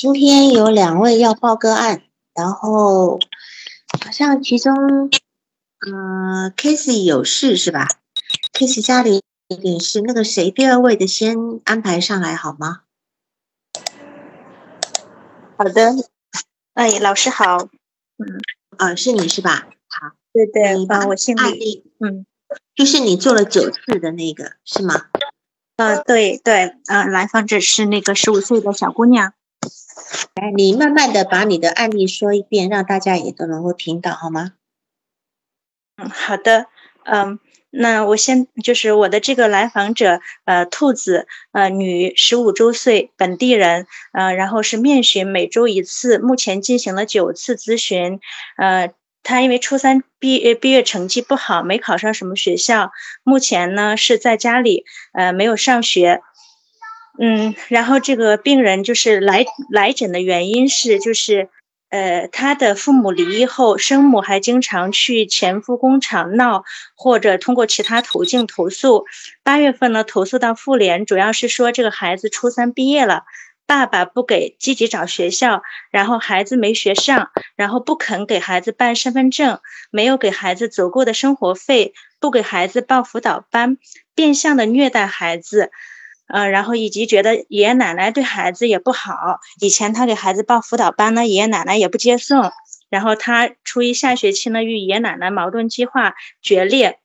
今天有两位要报个案，然后好像其中，呃 k a s e y 有事是吧 k a s e y 家里有点事，那个谁，第二位的先安排上来好吗？好的，哎，老师好，嗯，啊，是你是吧？好，对对，你帮，我姓李，嗯，就是你做了九次的那个是吗？呃，对对，呃，来访者是那个十五岁的小姑娘。来，你慢慢的把你的案例说一遍，让大家也都能够听到，好吗？嗯，好的，嗯，那我先就是我的这个来访者，呃，兔子，呃，女，十五周岁，本地人，呃，然后是面询，每周一次，目前进行了九次咨询，呃。他因为初三毕业毕业成绩不好，没考上什么学校，目前呢是在家里，呃，没有上学。嗯，然后这个病人就是来来诊的原因是，就是呃，他的父母离异后，生母还经常去前夫工厂闹，或者通过其他途径投诉。八月份呢，投诉到妇联，主要是说这个孩子初三毕业了。爸爸不给积极找学校，然后孩子没学上，然后不肯给孩子办身份证，没有给孩子足够的生活费，不给孩子报辅导班，变相的虐待孩子，呃，然后以及觉得爷爷奶奶对孩子也不好。以前他给孩子报辅导班呢，爷爷奶奶也不接送，然后他初一下学期呢，与爷爷奶奶矛盾激化，决裂。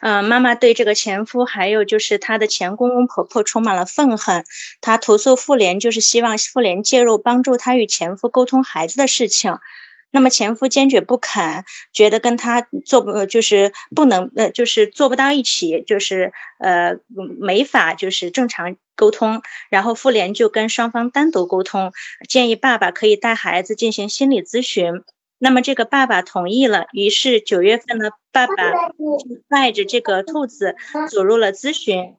嗯，妈妈对这个前夫，还有就是她的前公公婆婆充满了愤恨。她投诉妇联，就是希望妇联介入，帮助她与前夫沟通孩子的事情。那么前夫坚决不肯，觉得跟他做不就是不能呃，就是做不到一起，就是呃没法就是正常沟通。然后妇联就跟双方单独沟通，建议爸爸可以带孩子进行心理咨询。那么这个爸爸同意了，于是九月份呢，爸爸带着这个兔子走入了咨询。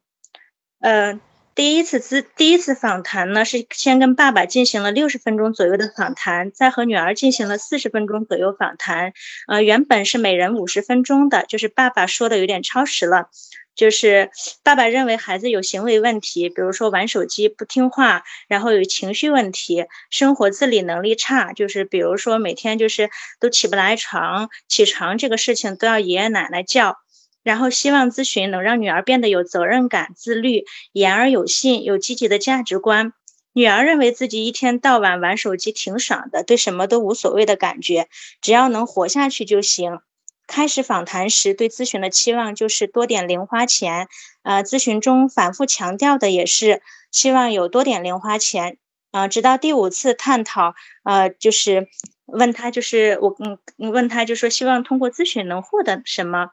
呃，第一次咨第一次访谈呢，是先跟爸爸进行了六十分钟左右的访谈，再和女儿进行了四十分钟左右访谈。呃，原本是每人五十分钟的，就是爸爸说的有点超时了。就是爸爸认为孩子有行为问题，比如说玩手机不听话，然后有情绪问题，生活自理能力差，就是比如说每天就是都起不来床，起床这个事情都要爷爷奶奶叫，然后希望咨询能让女儿变得有责任感、自律、言而有信、有积极的价值观。女儿认为自己一天到晚玩手机挺爽的，对什么都无所谓的感觉，只要能活下去就行。开始访谈时，对咨询的期望就是多点零花钱。呃，咨询中反复强调的也是希望有多点零花钱。啊，直到第五次探讨，呃，就是问他，就是我嗯，问他就说希望通过咨询能获得什么？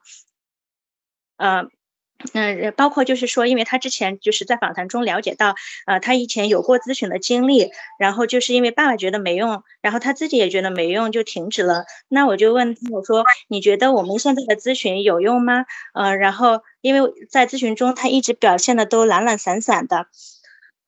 呃。嗯，包括就是说，因为他之前就是在访谈中了解到，呃，他以前有过咨询的经历，然后就是因为爸爸觉得没用，然后他自己也觉得没用，就停止了。那我就问他，我说你觉得我们现在的咨询有用吗？呃，然后因为在咨询中他一直表现的都懒懒散散的，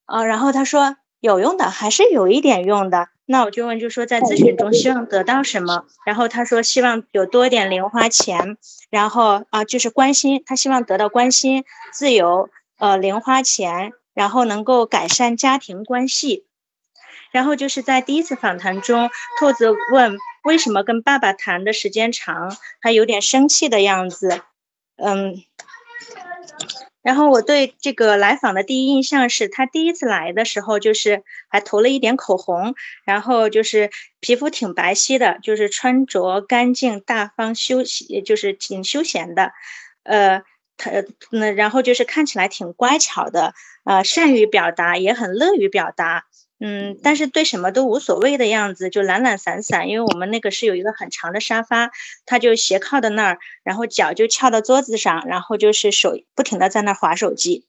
呃，然后他说有用的，还是有一点用的。那我就问，就说在咨询中希望得到什么？然后他说希望有多点零花钱，然后啊就是关心，他希望得到关心、自由、呃零花钱，然后能够改善家庭关系。然后就是在第一次访谈中，兔子问为什么跟爸爸谈的时间长，他有点生气的样子，嗯。然后我对这个来访的第一印象是，他第一次来的时候就是还涂了一点口红，然后就是皮肤挺白皙的，就是穿着干净大方休闲，就是挺休闲的，呃，他那然后就是看起来挺乖巧的，呃，善于表达，也很乐于表达。嗯，但是对什么都无所谓的样子，就懒懒散散。因为我们那个是有一个很长的沙发，他就斜靠在那儿，然后脚就翘到桌子上，然后就是手不停的在那儿划手机。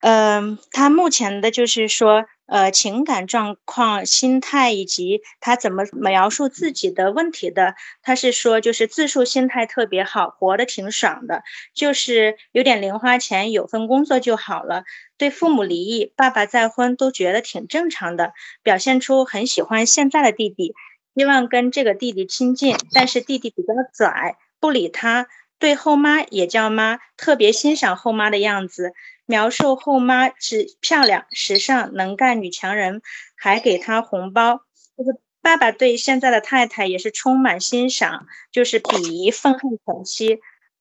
嗯，他目前的就是说。呃，情感状况、心态以及他怎么描述自己的问题的，他是说就是自述心态特别好，活得挺爽的，就是有点零花钱，有份工作就好了。对父母离异、爸爸再婚都觉得挺正常的，表现出很喜欢现在的弟弟，希望跟这个弟弟亲近，但是弟弟比较拽，不理他，对后妈也叫妈，特别欣赏后妈的样子。描述后妈是漂亮、时尚、能干女强人，还给她红包。这个爸爸对现在的太太也是充满欣赏，就是鄙夷、愤恨前妻。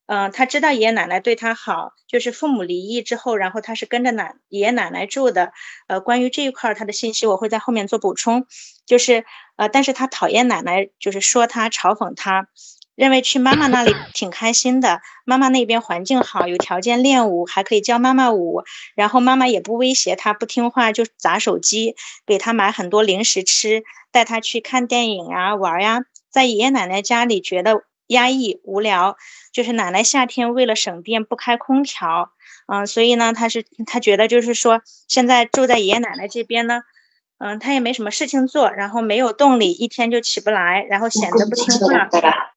嗯，他知道爷爷奶奶对他好，就是父母离异之后，然后他是跟着奶爷爷奶奶住的。呃，关于这一块他的信息，我会在后面做补充。就是呃，但是他讨厌奶奶，就是说他嘲讽他。认为去妈妈那里挺开心的，妈妈那边环境好，有条件练舞，还可以教妈妈舞。然后妈妈也不威胁他，不听话就砸手机，给他买很多零食吃，带他去看电影啊、玩呀。在爷爷奶奶家里觉得压抑无聊，就是奶奶夏天为了省电不开空调，嗯，所以呢，他是他觉得就是说现在住在爷爷奶奶这边呢，嗯，他也没什么事情做，然后没有动力，一天就起不来，然后显得不听话。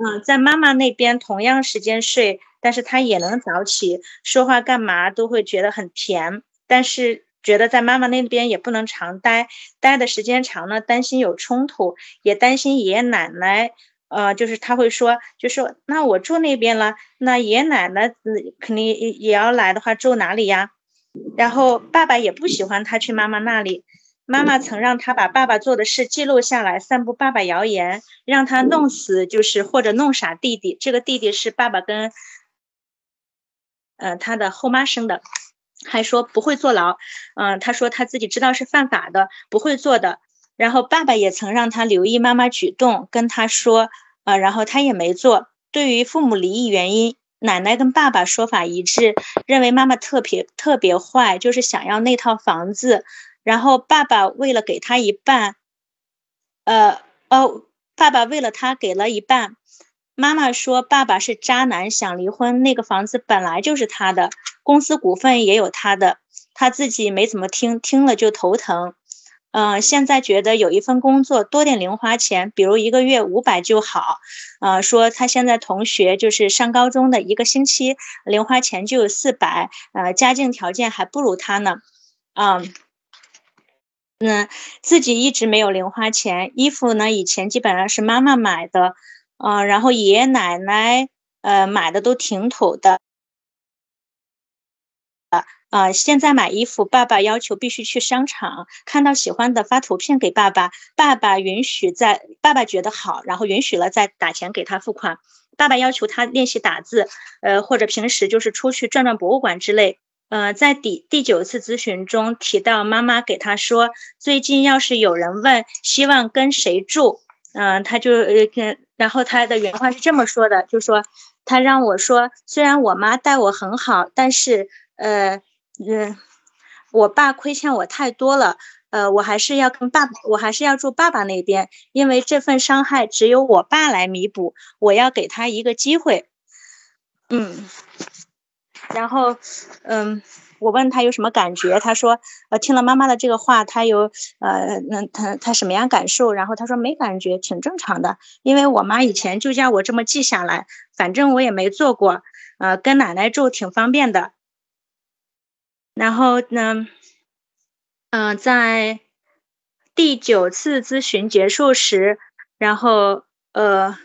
嗯，在妈妈那边同样时间睡，但是他也能早起，说话干嘛都会觉得很甜。但是觉得在妈妈那边也不能常待，待的时间长呢，担心有冲突，也担心爷爷奶奶。呃，就是他会说，就说那我住那边了，那爷爷奶奶肯定也也要来的话，住哪里呀？然后爸爸也不喜欢他去妈妈那里。妈妈曾让他把爸爸做的事记录下来，散布爸爸谣言，让他弄死就是或者弄傻弟弟。这个弟弟是爸爸跟，呃，他的后妈生的，还说不会坐牢。嗯，他说他自己知道是犯法的，不会做的。然后爸爸也曾让他留意妈妈举动，跟他说，呃，然后他也没做。对于父母离异原因，奶奶跟爸爸说法一致，认为妈妈特别特别坏，就是想要那套房子。然后爸爸为了给他一半，呃哦，爸爸为了他给了一半。妈妈说爸爸是渣男，想离婚。那个房子本来就是他的，公司股份也有他的，他自己没怎么听，听了就头疼。嗯，现在觉得有一份工作多点零花钱，比如一个月五百就好。呃，说他现在同学就是上高中的，一个星期零花钱就有四百，呃，家境条件还不如他呢。嗯。嗯，自己一直没有零花钱，衣服呢以前基本上是妈妈买的，嗯，然后爷爷奶奶呃买的都挺土的，啊，现在买衣服，爸爸要求必须去商场，看到喜欢的发图片给爸爸，爸爸允许在，爸爸觉得好，然后允许了再打钱给他付款，爸爸要求他练习打字，呃，或者平时就是出去转转博物馆之类。呃，在第第九次咨询中提到，妈妈给他说，最近要是有人问希望跟谁住，嗯，他就呃跟，然后他的原话是这么说的，就说他让我说，虽然我妈待我很好，但是呃嗯，我爸亏欠我太多了，呃，我还是要跟爸，我还是要住爸爸那边，因为这份伤害只有我爸来弥补，我要给他一个机会，然后，嗯，我问他有什么感觉，他说，呃，听了妈妈的这个话，他有，呃，那他他什么样感受？然后他说没感觉，挺正常的，因为我妈以前就叫我这么记下来，反正我也没做过，呃，跟奶奶住挺方便的。然后呢，嗯，在第九次咨询结束时，然后，呃。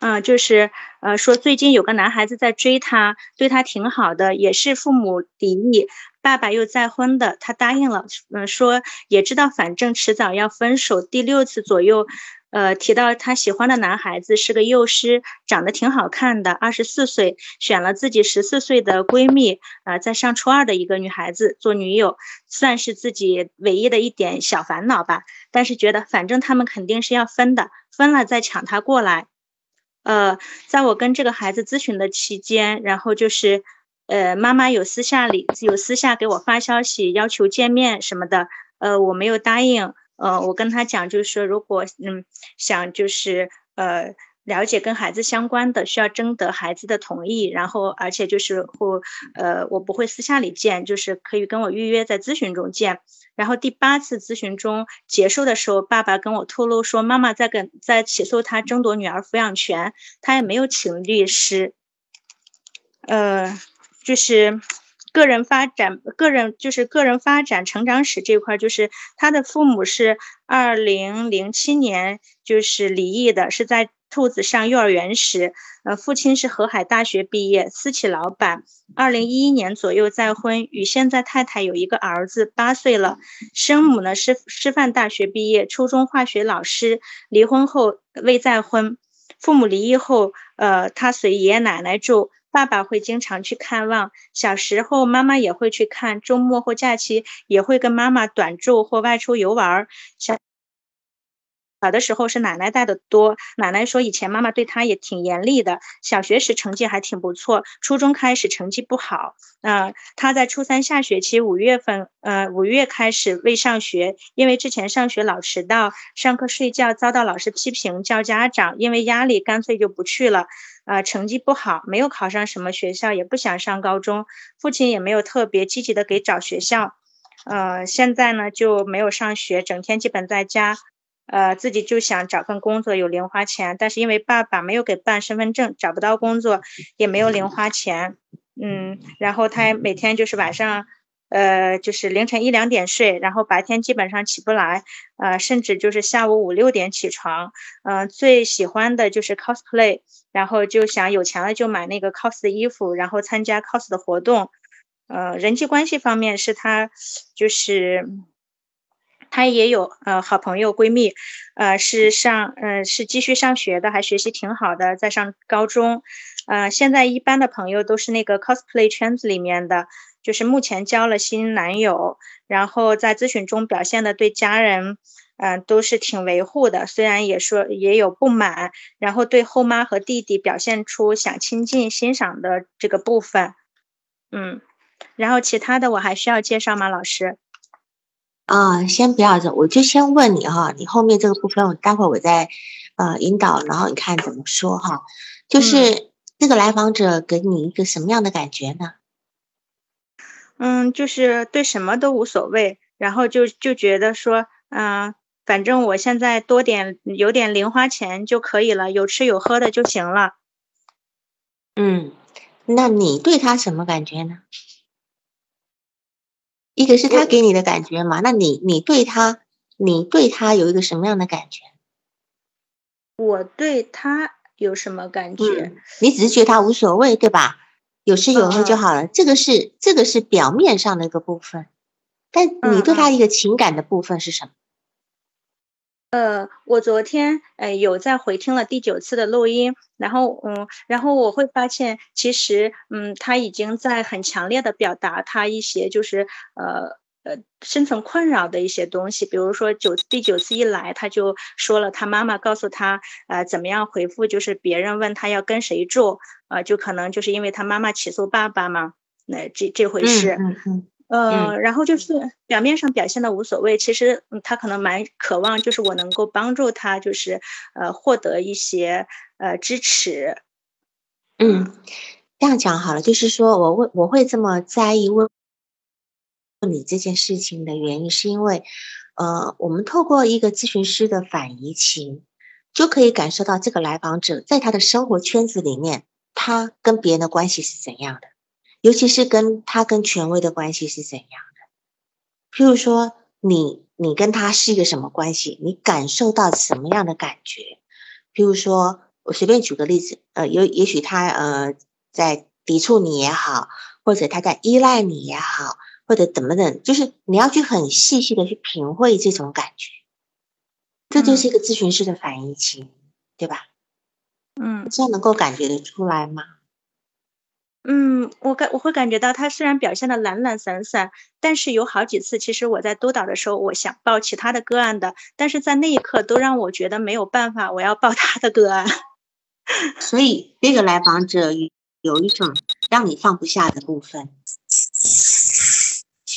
嗯，就是呃，说最近有个男孩子在追她，对她挺好的，也是父母离异，爸爸又再婚的，她答应了。嗯，说也知道反正迟早要分手。第六次左右，呃，提到他喜欢的男孩子是个幼师，长得挺好看的，二十四岁，选了自己十四岁的闺蜜，呃，在上初二的一个女孩子做女友，算是自己唯一的一点小烦恼吧。但是觉得反正他们肯定是要分的，分了再抢她过来。呃，在我跟这个孩子咨询的期间，然后就是，呃，妈妈有私下里有私下给我发消息要求见面什么的，呃，我没有答应，呃，我跟他讲就是说，如果嗯想就是呃。了解跟孩子相关的，需要征得孩子的同意，然后而且就是或，呃，我不会私下里见，就是可以跟我预约在咨询中见。然后第八次咨询中结束的时候，爸爸跟我透露说，妈妈在跟在起诉他争夺女儿抚养权，他也没有请律师，呃，就是。个人发展，个人就是个人发展成长史这块，就是他的父母是二零零七年就是离异的，是在兔子上幼儿园时，呃，父亲是河海大学毕业，私企老板。二零一一年左右再婚，与现在太太有一个儿子，八岁了。生母呢是师范大学毕业，初中化学老师。离婚后未再婚。父母离异后，呃，他随爷爷奶奶住，爸爸会经常去看望。小时候妈妈也会去看，周末或假期也会跟妈妈短住或外出游玩。小。小的时候是奶奶带的多，奶奶说以前妈妈对她也挺严厉的。小学时成绩还挺不错，初中开始成绩不好。嗯，他在初三下学期五月份，呃，五月开始未上学，因为之前上学老迟到，上课睡觉遭到老师批评，叫家长，因为压力干脆就不去了。呃，成绩不好，没有考上什么学校，也不想上高中，父亲也没有特别积极的给找学校。呃，现在呢就没有上学，整天基本在家。呃，自己就想找份工作有零花钱，但是因为爸爸没有给办身份证，找不到工作，也没有零花钱。嗯，然后他每天就是晚上，呃，就是凌晨一两点睡，然后白天基本上起不来，呃，甚至就是下午五六点起床。嗯，最喜欢的就是 cosplay，然后就想有钱了就买那个 cos 的衣服，然后参加 cos 的活动。呃，人际关系方面是他就是。她也有呃好朋友闺蜜，呃是上呃是继续上学的，还学习挺好的，在上高中，呃现在一般的朋友都是那个 cosplay 圈子里面的，就是目前交了新男友，然后在咨询中表现的对家人嗯都是挺维护的，虽然也说也有不满，然后对后妈和弟弟表现出想亲近欣赏的这个部分，嗯，然后其他的我还需要介绍吗，老师？啊，先不要走，我就先问你哈，你后面这个部分，我待会儿我再呃引导，然后你看怎么说哈。就是这个来访者给你一个什么样的感觉呢？嗯，就是对什么都无所谓，然后就就觉得说，嗯，反正我现在多点有点零花钱就可以了，有吃有喝的就行了。嗯，那你对他什么感觉呢？一个是他给你的感觉嘛？那你你对他，你对他有一个什么样的感觉？我对他有什么感觉？你只是觉得他无所谓，对吧？有吃有喝就好了。这个是这个是表面上的一个部分，但你对他一个情感的部分是什么？呃，我昨天呃有在回听了第九次的录音，然后嗯，然后我会发现，其实嗯，他已经在很强烈的表达他一些就是呃呃深层困扰的一些东西，比如说九第九次一来，他就说了他妈妈告诉他呃怎么样回复，就是别人问他要跟谁住，呃就可能就是因为他妈妈起诉爸爸嘛，那这这回事。嗯嗯。呃，然后就是表面上表现的无所谓，其实他可能蛮渴望，就是我能够帮助他，就是呃获得一些呃支持。嗯，这样讲好了，就是说我会我会这么在意问问你这件事情的原因，是因为呃，我们透过一个咨询师的反移情，就可以感受到这个来访者在他的生活圈子里面，他跟别人的关系是怎样的。尤其是跟他跟权威的关系是怎样的？譬如说，你你跟他是一个什么关系？你感受到什么样的感觉？譬如说，我随便举个例子，呃，有也许他呃在抵触你也好，或者他在依赖你也好，或者怎么的，就是你要去很细细的去品味这种感觉，这就是一个咨询师的反应期，对吧？嗯，这样能够感觉得出来吗？嗯，我感我会感觉到他虽然表现的懒懒散散，但是有好几次，其实我在督导的时候，我想报其他的个案的，但是在那一刻都让我觉得没有办法，我要报他的个案。所以这个来访者有一种让你放不下的部分。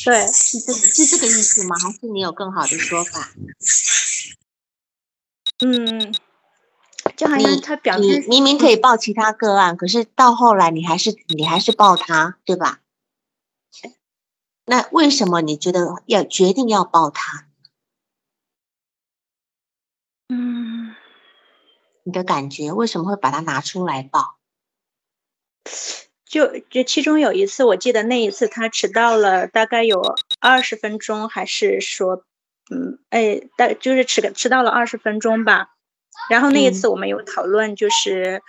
对，是这个是这个意思吗？还是你有更好的说法？嗯。就好像他表你明明可以报其他个案，可是到后来你还是你还是报他，对吧？那为什么你觉得要决定要报他？嗯，你的感觉为什么会把它拿出来报？就就其中有一次，我记得那一次他迟到了大概有二十分钟，还是说，嗯，哎，大就是迟迟到了二十分钟吧。然后那一次我们有讨论，就是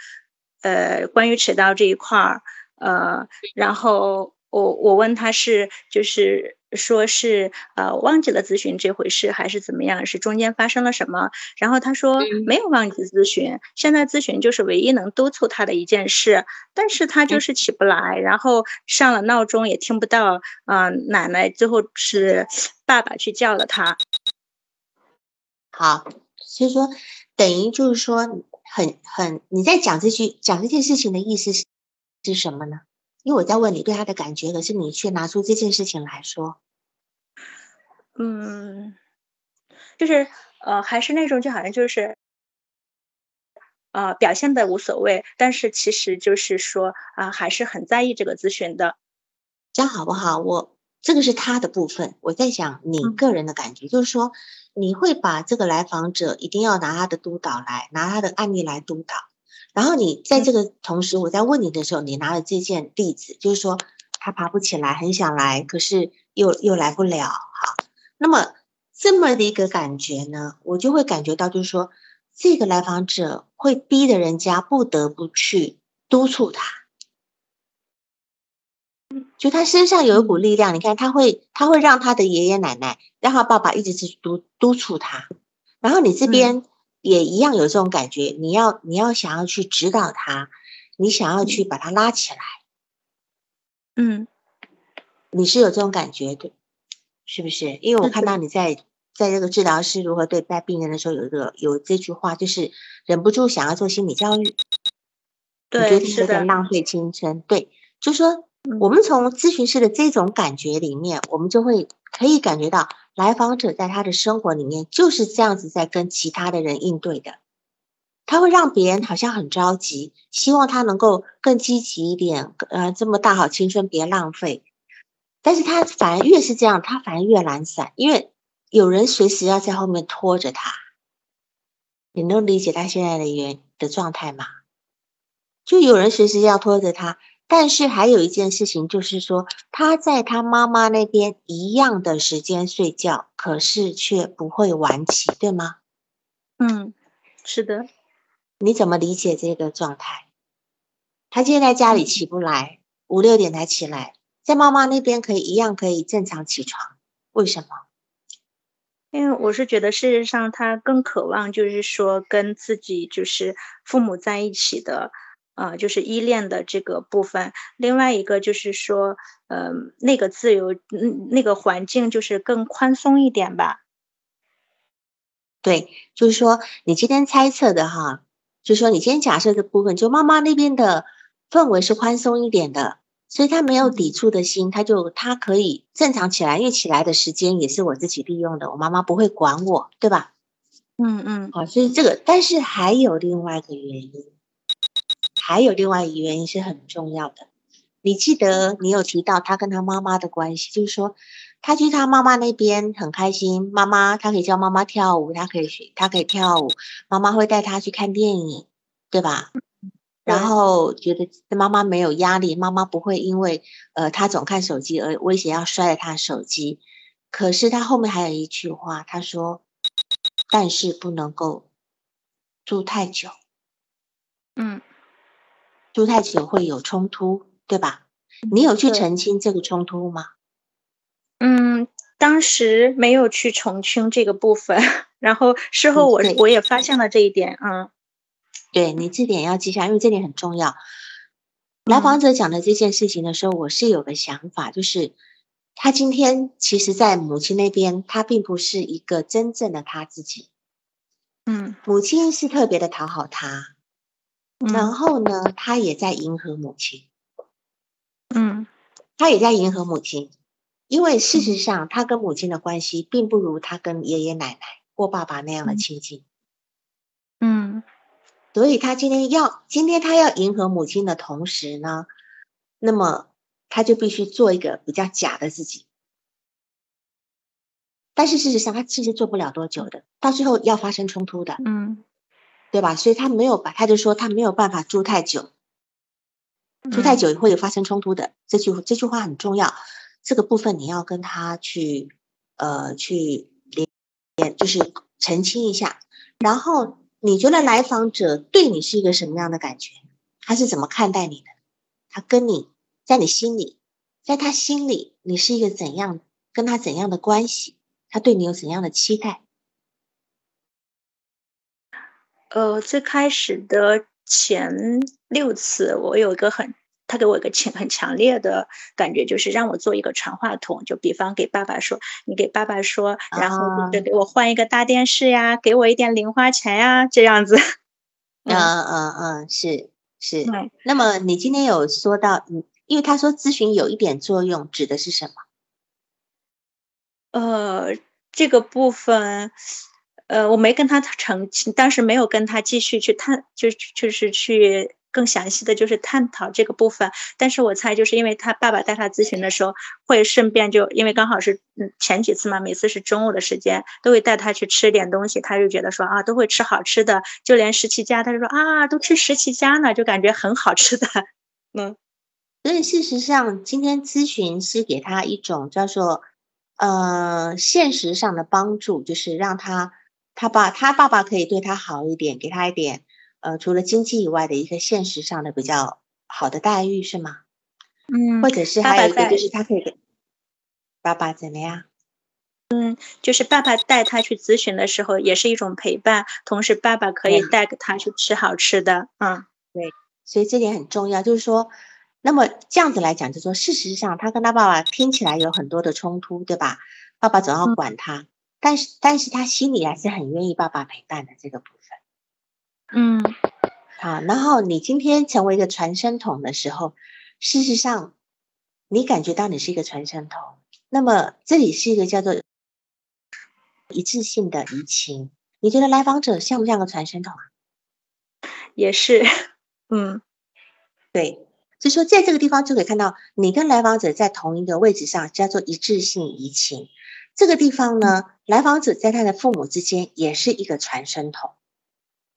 呃关于迟到这一块儿，呃，然后我我问他是就是。说是呃忘记了咨询这回事还是怎么样？是中间发生了什么？然后他说没有忘记咨询，现在咨询就是唯一能督促他的一件事，但是他就是起不来，然后上了闹钟也听不到，啊奶奶最后是爸爸去叫了他。好，所以说等于就是说很很你在讲这句讲这件事情的意思是是什么呢？因为我在问你对他的感觉，可是你却拿出这件事情来说。嗯，就是呃，还是那种就好像就是，呃，表现的无所谓，但是其实就是说啊，还是很在意这个咨询的，这样好不好？我这个是他的部分，我在想你个人的感觉，就是说你会把这个来访者一定要拿他的督导来，拿他的案例来督导，然后你在这个同时，我在问你的时候，你拿了这件例子，就是说他爬不起来，很想来，可是又又来不了，哈。那么这么的一个感觉呢，我就会感觉到，就是说，这个来访者会逼得人家不得不去督促他，就他身上有一股力量，你看他会，他会让他的爷爷奶奶，让他爸爸一直去督督促他，然后你这边也一样有这种感觉，你要你要想要去指导他，你想要去把他拉起来，嗯，你是有这种感觉的。是不是？因为我看到你在在这个治疗师如何对待病人的时候，有一个有这句话，就是忍不住想要做心理教育。对，是的。浪费青春。对，就说我们从咨询师的这种感觉里面，我们就会可以感觉到来访者在他的生活里面就是这样子在跟其他的人应对的。他会让别人好像很着急，希望他能够更积极一点。呃，这么大好青春别浪费。但是他反而越是这样，他反而越懒散，因为有人随时要在后面拖着他。你能理解他现在的原的状态吗？就有人随时要拖着他，但是还有一件事情就是说，他在他妈妈那边一样的时间睡觉，可是却不会晚起，对吗？嗯，是的。你怎么理解这个状态？他今天在家里起不来，五六点才起来。在妈妈那边可以一样可以正常起床，为什么？因为我是觉得事实上他更渴望就是说跟自己就是父母在一起的，呃，就是依恋的这个部分。另外一个就是说，呃，那个自由，嗯，那个环境就是更宽松一点吧。对，就是说你今天猜测的哈，就是说你今天假设的部分，就妈妈那边的氛围是宽松一点的。所以他没有抵触的心，他就他可以正常起来，因为起来的时间也是我自己利用的，我妈妈不会管我，对吧？嗯嗯，好，所以这个，但是还有另外一个原因，还有另外一个原因是很重要的。你记得你有提到他跟他妈妈的关系，就是说他去他妈妈那边很开心，妈妈他可以教妈妈跳舞，他可以学，他可以跳舞，妈妈会带他去看电影，对吧？然后觉得妈妈没有压力，妈妈不会因为呃他总看手机而威胁要摔了他手机。可是他后面还有一句话，他说：“但是不能够住太久。”嗯，住太久会有冲突，对吧？你有去澄清这个冲突吗？嗯，当时没有去澄清这个部分，然后事后我我也发现了这一点，嗯。对你这点要记下，因为这点很重要。来访者讲的这件事情的时候，我是有个想法，就是他今天其实，在母亲那边，他并不是一个真正的他自己。嗯，母亲是特别的讨好他，然后呢，他也在迎合母亲。嗯，他也在迎合母亲，因为事实上，他跟母亲的关系并不如他跟爷爷奶奶或爸爸那样的亲近。嗯。所以他今天要，今天他要迎合母亲的同时呢，那么他就必须做一个比较假的自己。但是事实上，他其实做不了多久的，到最后要发生冲突的，嗯，对吧？所以他没有把，他就说他没有办法住太久，住太久会有发生冲突的。这句这句话很重要，这个部分你要跟他去呃去连，就是澄清一下，然后。你觉得来访者对你是一个什么样的感觉？他是怎么看待你的？他跟你在你心里，在他心里，你是一个怎样跟他怎样的关系？他对你有怎样的期待？呃，最开始的前六次，我有一个很。他给我一个强很强烈的感觉，就是让我做一个传话筒。就比方给爸爸说，你给爸爸说，然后就给我换一个大电视呀，给我一点零花钱呀，这样子。嗯嗯嗯，是是。那么你今天有说到，嗯，因为他说咨询有一点作用，指的是什么？呃，这个部分，呃，我没跟他澄清，当时没有跟他继续去探，就就是去。更详细的就是探讨这个部分，但是我猜就是因为他爸爸带他咨询的时候，会顺便就因为刚好是嗯前几次嘛，每次是中午的时间，都会带他去吃点东西，他就觉得说啊都会吃好吃的，就连十七家他就说啊都吃十七家呢，就感觉很好吃的，嗯，所以事实上今天咨询是给他一种叫做呃现实上的帮助，就是让他他爸他爸爸可以对他好一点，给他一点。呃，除了经济以外的一个现实上的比较好的待遇是吗？嗯，或者是还有一个就是他可以给爸爸怎么样？嗯，就是爸爸带他去咨询的时候也是一种陪伴，同时爸爸可以带他去吃好吃的。嗯，对，所以这点很重要。就是说，那么这样子来讲，就说事实上他跟他爸爸听起来有很多的冲突，对吧？爸爸总要管他，但是但是他心里还是很愿意爸爸陪伴的这个部分。嗯，好。然后你今天成为一个传声筒的时候，事实上，你感觉到你是一个传声筒。那么这里是一个叫做一致性的移情。你觉得来访者像不像个传声筒啊？也是，嗯，对。所以说，在这个地方就可以看到，你跟来访者在同一个位置上，叫做一致性移情。这个地方呢，来访者在他的父母之间也是一个传声筒。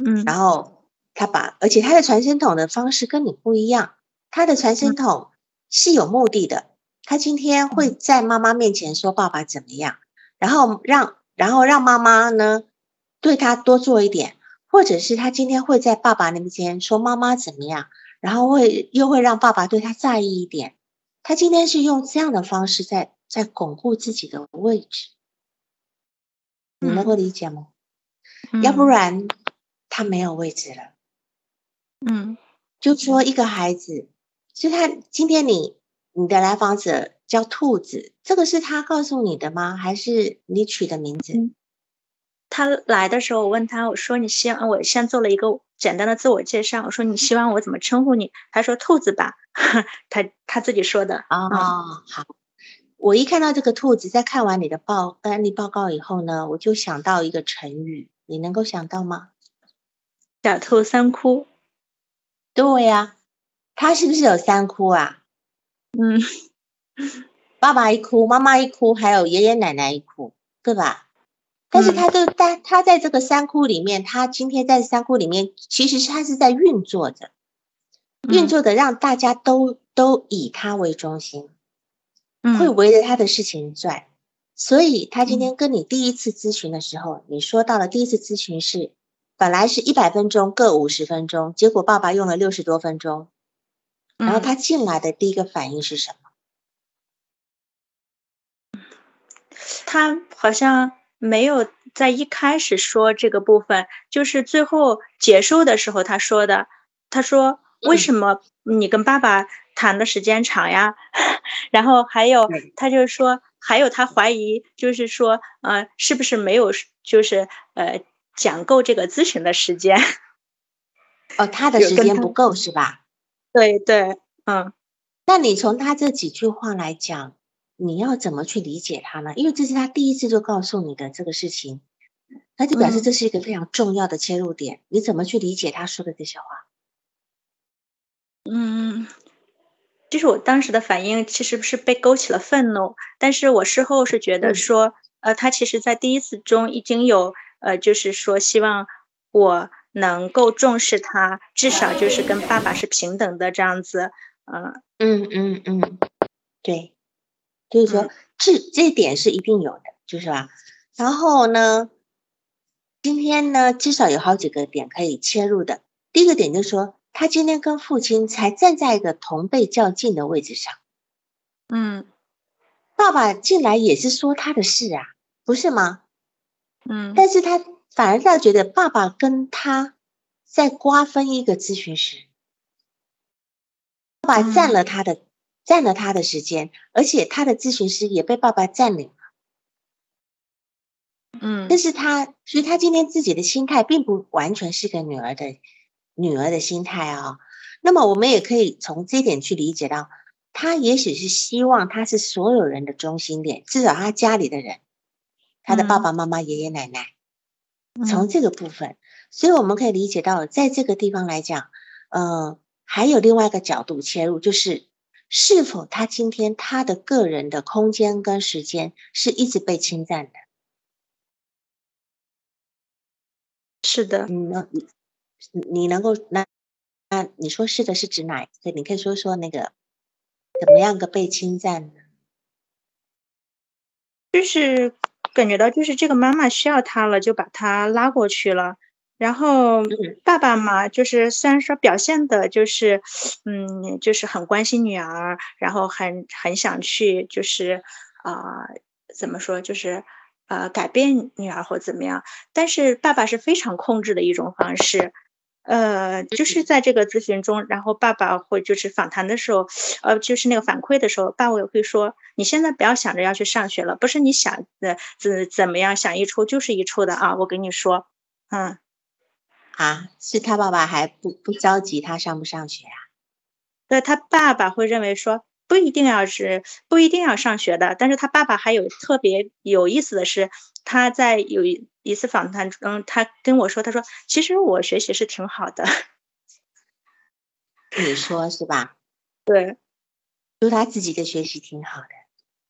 嗯，然后他把，而且他的传声筒的方式跟你不一样。他的传声筒是有目的的。他今天会在妈妈面前说爸爸怎么样，然后让，然后让妈妈呢对他多做一点，或者是他今天会在爸爸那边说妈妈怎么样，然后会又会让爸爸对他在意一点。他今天是用这样的方式在在巩固自己的位置。你能够理解吗？要不然。他没有位置了，嗯，就说一个孩子，就他今天你你的来访者叫兔子，这个是他告诉你的吗？还是你取的名字？他来的时候，我问他，我说你希望我先做了一个简单的自我介绍，我说你希望我怎么称呼你？他说兔子吧，他他自己说的啊。好，我一看到这个兔子，在看完你的报案例报告以后呢，我就想到一个成语，你能够想到吗？小兔三哭，对呀，它是不是有三哭啊？嗯，爸爸一哭，妈妈一哭，还有爷爷奶奶一哭，对吧？但是它都在它在这个三哭里面，它今天在三哭里面，其实是他是在运作着，运作的让大家都都以它为中心，会围着他的事情转。所以他今天跟你第一次咨询的时候，你说到了第一次咨询是。本来是一百分钟各五十分钟，结果爸爸用了六十多分钟。然后他进来的第一个反应是什么？他好像没有在一开始说这个部分，就是最后结束的时候他说的。他说：“为什么你跟爸爸谈的时间长呀？” 然后还有，他就是说，还有他怀疑，就是说，呃，是不是没有，就是呃。讲够这个咨询的时间，哦，他的时间不够是吧？对对，嗯，那你从他这几句话来讲，你要怎么去理解他呢？因为这是他第一次就告诉你的这个事情，那就表示这是一个非常重要的切入点。你怎么去理解他说的这些话？嗯，就是我当时的反应其实是被勾起了愤怒，但是我事后是觉得说，呃，他其实在第一次中已经有。呃，就是说，希望我能够重视他，至少就是跟爸爸是平等的这样子。嗯嗯嗯嗯，对，就是说这这点是一定有的，就是吧？然后呢，今天呢，至少有好几个点可以切入的。第一个点就是说，他今天跟父亲才站在一个同辈较劲的位置上。嗯，爸爸进来也是说他的事啊，不是吗？嗯，但是他反而倒觉得爸爸跟他在瓜分一个咨询师，爸爸占了他的占了他的时间，而且他的咨询师也被爸爸占领了。嗯，但是他，所以他今天自己的心态并不完全是个女儿的女儿的心态啊。那么我们也可以从这一点去理解到，他也许是希望他是所有人的中心点，至少他家里的人，他的爸爸妈妈、爷爷奶奶，从这个部分，所以我们可以理解到，在这个地方来讲，呃，还有另外一个角度切入，就是是否他今天他的个人的空间跟时间是一直被侵占的。是的，嗯，那你你能够那那你说是的，是指哪？一个，你可以说说那个怎么样个被侵占呢？就是感觉到，就是这个妈妈需要他了，就把他拉过去了。然后爸爸嘛，就是虽然说表现的就是，嗯，就是很关心女儿，然后很很想去，就是啊，怎么说，就是。呃，改变女儿或怎么样？但是爸爸是非常控制的一种方式，呃，就是在这个咨询中，然后爸爸会就是访谈的时候，呃，就是那个反馈的时候，爸爸也会说：“你现在不要想着要去上学了，不是你想的怎怎么样想一出就是一出的啊！”我跟你说，嗯，啊，是他爸爸还不不着急他上不上学啊？对他爸爸会认为说。不一定要是不一定要上学的，但是他爸爸还有特别有意思的是，他在有一一次访谈中，他跟我说，他说其实我学习是挺好的。你说是吧？对，就他自己的学习挺好的。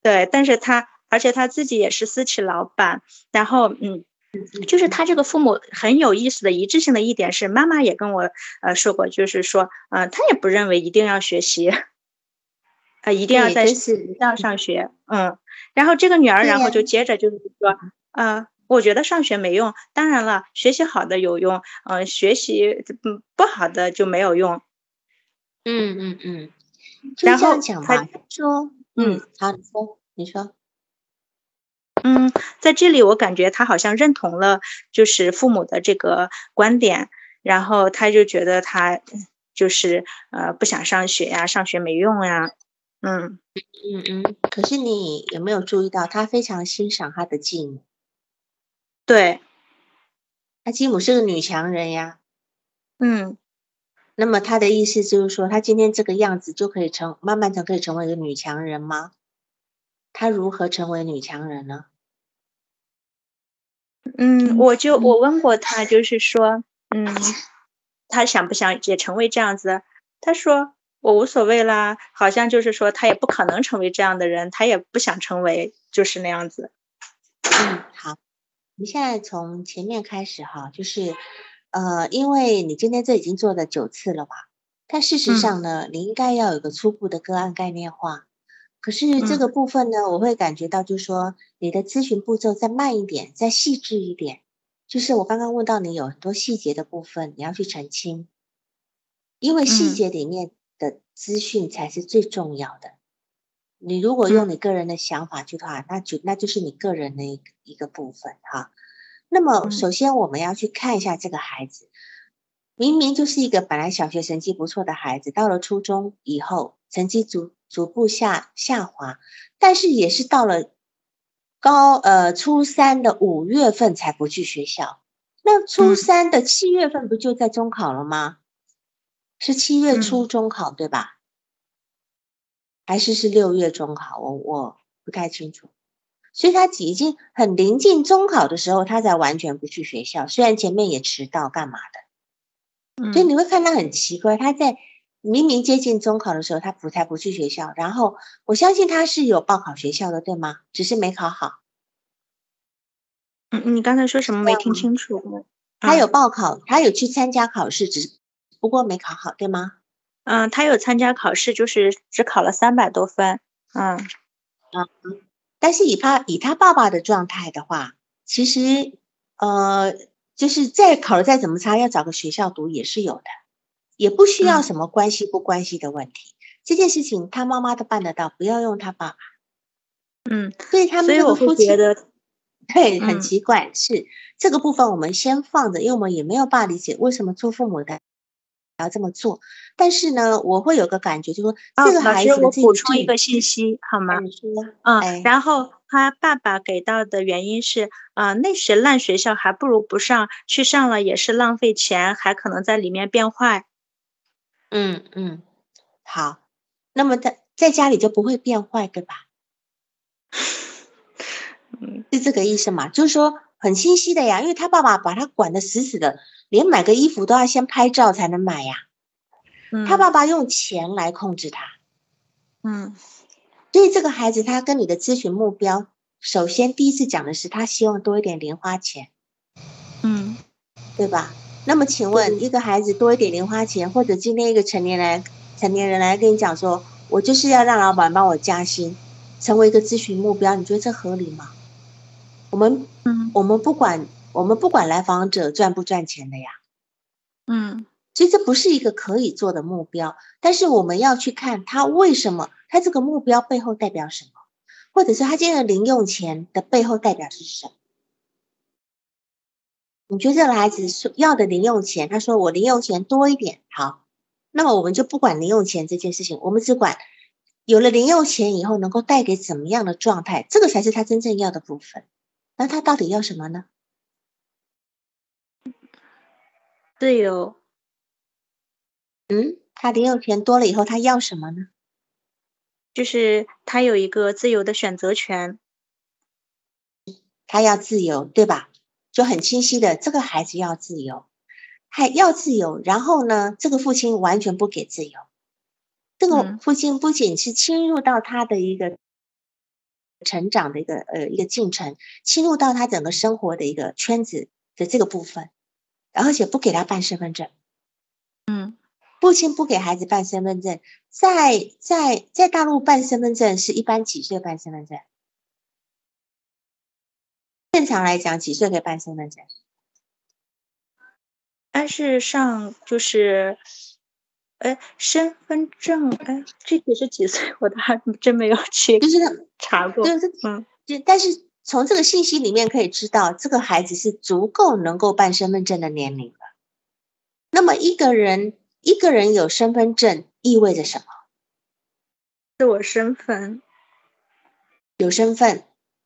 对，但是他而且他自己也是私企老板，然后嗯，就是他这个父母很有意思的一致性的一点是，妈妈也跟我呃说过，就是说，呃，他也不认为一定要学习。啊，一定要在学校上学，嗯，然后这个女儿，然后就接着就是说，啊，我觉得上学没用，当然了，学习好的有用，嗯，学习嗯不好的就没有用，嗯嗯嗯，然后讲吧，说，嗯，好，你说，你说，嗯，在这里我感觉他好像认同了就是父母的这个观点，然后他就觉得他就是呃不想上学呀，上学没用呀。嗯嗯嗯，可是你有没有注意到，他非常欣赏他的继母？对，他继母是个女强人呀。嗯，那么他的意思就是说，他今天这个样子就可以成，慢慢就可以成为一个女强人吗？他如何成为女强人呢？嗯，我就我问过他，就是说，嗯，他想不想也成为这样子？他说。我无所谓啦，好像就是说他也不可能成为这样的人，他也不想成为，就是那样子。嗯，好，你现在从前面开始哈，就是呃，因为你今天这已经做了九次了吧？但事实上呢，你应该要有个初步的个案概念化。可是这个部分呢，我会感觉到就是说你的咨询步骤再慢一点，再细致一点。就是我刚刚问到你有很多细节的部分，你要去澄清，因为细节里面。的资讯才是最重要的。你如果用你个人的想法去的话，那就那就是你个人的一个一个部分哈。那么，首先我们要去看一下这个孩子，明明就是一个本来小学成绩不错的孩子，到了初中以后，成绩逐逐步下下滑，但是也是到了高呃初三的五月份才不去学校。那初三的七月份不就在中考了吗？是七月初中考对吧？还是是六月中考？我我不太清楚。所以他已经很临近中考的时候，他才完全不去学校。虽然前面也迟到干嘛的，所以你会看他很奇怪。他在明明接近中考的时候，他不才不去学校。然后我相信他是有报考学校的，对吗？只是没考好。嗯，你刚才说什么没听清楚？他有报考，他有去参加考试，只是。不过没考好，对吗？嗯，他有参加考试，就是只考了三百多分。嗯，啊，但是以他以他爸爸的状态的话，其实呃，就是再考的再怎么差，要找个学校读也是有的，也不需要嗯什么关系不关系的问题。这件事情他妈妈都办得到，不要用他爸爸。嗯，所以他们所以我会这个夫妻觉得，对，很嗯奇怪，是这个部分我们先放着，因为我们也没有办法理解为什么做父母的要这么做。但是呢，我会有个感觉，就是说啊，这个孩子我补充一个信信息好吗？你说，嗯，哎，然后他爸爸给到的原因是，啊、那些烂学校，还不如不上，去上了也是浪费钱，还可能在里面变坏。嗯嗯，好，那么在在家里就不会变坏，对吧？嗯 是这个意思嘛？就是说很清晰的呀，因为他爸爸把他管得死死的，连买个衣服都要先拍照才能买呀。嗯，他爸爸用钱来控制他，嗯所以这个孩子他跟你的咨询目标，首先第一次讲的是他希望多一点零花钱，嗯对吧？那么请问，一个孩子多一点零花钱，或者今天一个成年人成年人来跟你讲说，我就是要让老板帮我加薪，成为一个咨询目标，你觉得这合理吗？我们嗯我们不管我们不管来访者赚不赚钱的呀，嗯其实这不是一个可以做的目标，但是我们要去看他为什么，他这个目标背后代表什么，或者是他今天的零用钱的背后代表是什么？你觉得这个孩子说要的零用钱，他说我零用钱多一点，好，那么我们就不管零用钱这件事情，我们只管有了零用钱以后能够带给怎么样的状态，这个才是他真正要的部分。那他到底要什么呢？自由。嗯，他零用钱多了以后，他要什么呢？就是他有一个自由的选择权。他要自由，对吧？就很清晰的，这个孩子要自由，还要自由。然后呢，这个父亲完全不给自由。这个嗯父亲不仅是侵入到他的一个成长的一个呃一个进程，侵入到他整个生活的一个圈子的这个部分，而且不给他办身份证。嗯父亲不给孩子办身份证，在在在大陆办身份证是一般几岁办身份证？正常来讲，几岁可以办身份证？但是上就是，哎，身份证，哎，具体是几岁，我倒还真没有去就是他查过。对，这嗯就但是从这个信息里面可以知道，这个孩子是足够能够办身份证的年龄了。那么一个人一个人有身份证意味着什么？自我身份，有身份，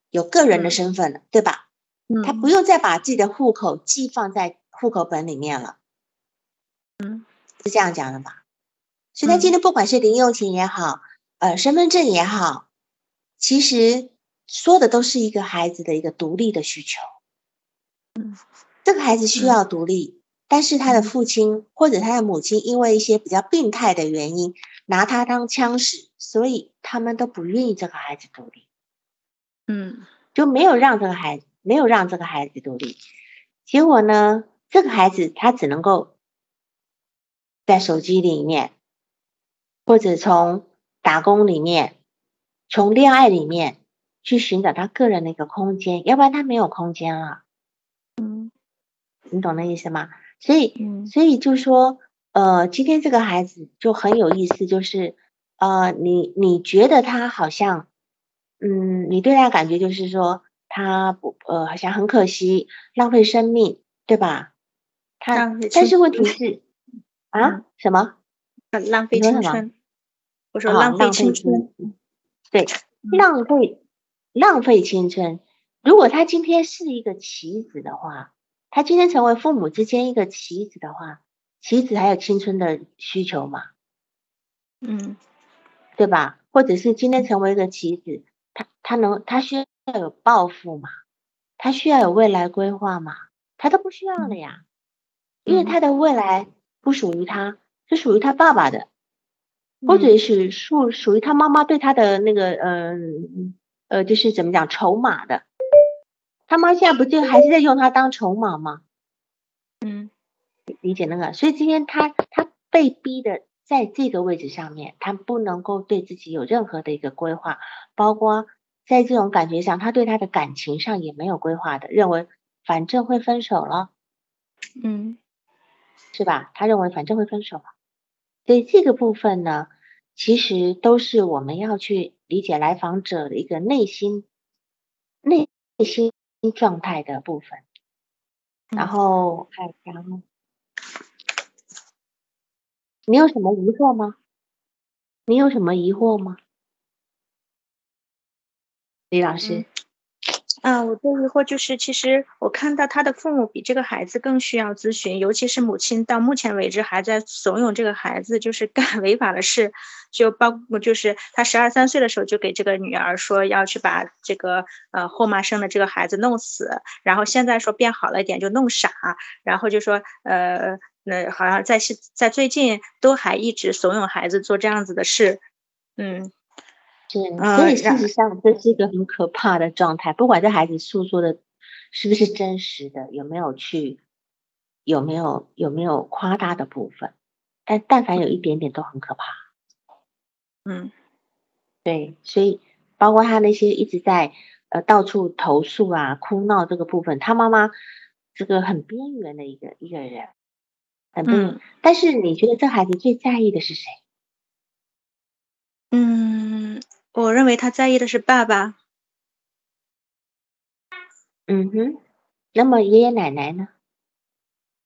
有个人的嗯身份了，对吧？嗯，他不用再把自己的户口寄放在户口本里面了。嗯，是这样讲的吧？所以他今嗯天不管是零用钱也好，呃，身份证也好，其实说的都是一个孩子的一个独立的需求。嗯，这个孩子需嗯要独立，但是他的嗯父亲或者他的母亲因为一些比较病态的原因，拿他当枪使，所以他们都不愿意这个孩子独立。嗯就没有让这个孩子没有让这个孩子独立。结果呢，这个孩子他只能够在手机里面，或者从打工里面，从恋爱里面去寻找他个人的一个空间，要不然他没有空间了。嗯你懂那意思吗？所以，嗯所以就说，呃，今天这个孩子就很有意思，就是，呃，你你觉得他好像，嗯，你对他的感觉就是说，他不，呃，好像很可惜，浪费生命，对吧？他但是问题是，啊嗯，什么？呃浪费青春。我说啊浪费青春。青对，嗯浪费浪费青春。如果他今天是一个棋子的话，他今天成为父母之间一个棋子的话，棋子还有青春的需求吗，嗯对吧？或者是今天成为一个棋子，他他能他需要有抱负嘛？他需要有未来规划嘛？他都不需要了呀，因为嗯他的未来不属于他，是属于他爸爸的。或者是属属于他妈妈对他的那个呃呃，就是怎么讲筹码的，他妈现在不就还是在用他当筹码吗？嗯理解那个，所以今天他他被逼的在这个位置上面，他不能够对自己有任何的一个规划，包括在这种感觉上，他对他的感情上也没有规划的，认为反正会分手了，嗯，是吧？他认为反正会分手嘛，所以这个部分呢，其实都是我们要去理解来访者的一个内心内心状态的部分。然后看一下，你有什么疑惑吗？你有什么疑惑吗？李老师，啊，我的疑惑就是，其实我看到他的父母比这个孩子更需要咨询，尤其是母亲到目前为止还在怂恿这个孩子，就是干 违法的事，就包括就是他十二三岁的时候就给这个女儿说要去把这个呃后妈生的这个孩子弄死，然后现在说变好了一点就弄傻，然后就说呃那好像在在最近都还一直怂恿孩子做这样子的事，嗯。是，所以事实上这是一个很可怕的状态。不管这孩子诉说的是不是真实的，有没有去，有没有有没有夸大的部分，但但凡有一点点都很可怕。嗯，对，所以包括他那些一直在呃到处投诉啊、哭闹这个部分，他妈妈这个很边缘的一个一个人，嗯，但是你觉得这孩子最在意的是谁？嗯。我认为他在意的是爸爸。嗯哼，那么爷爷奶奶呢？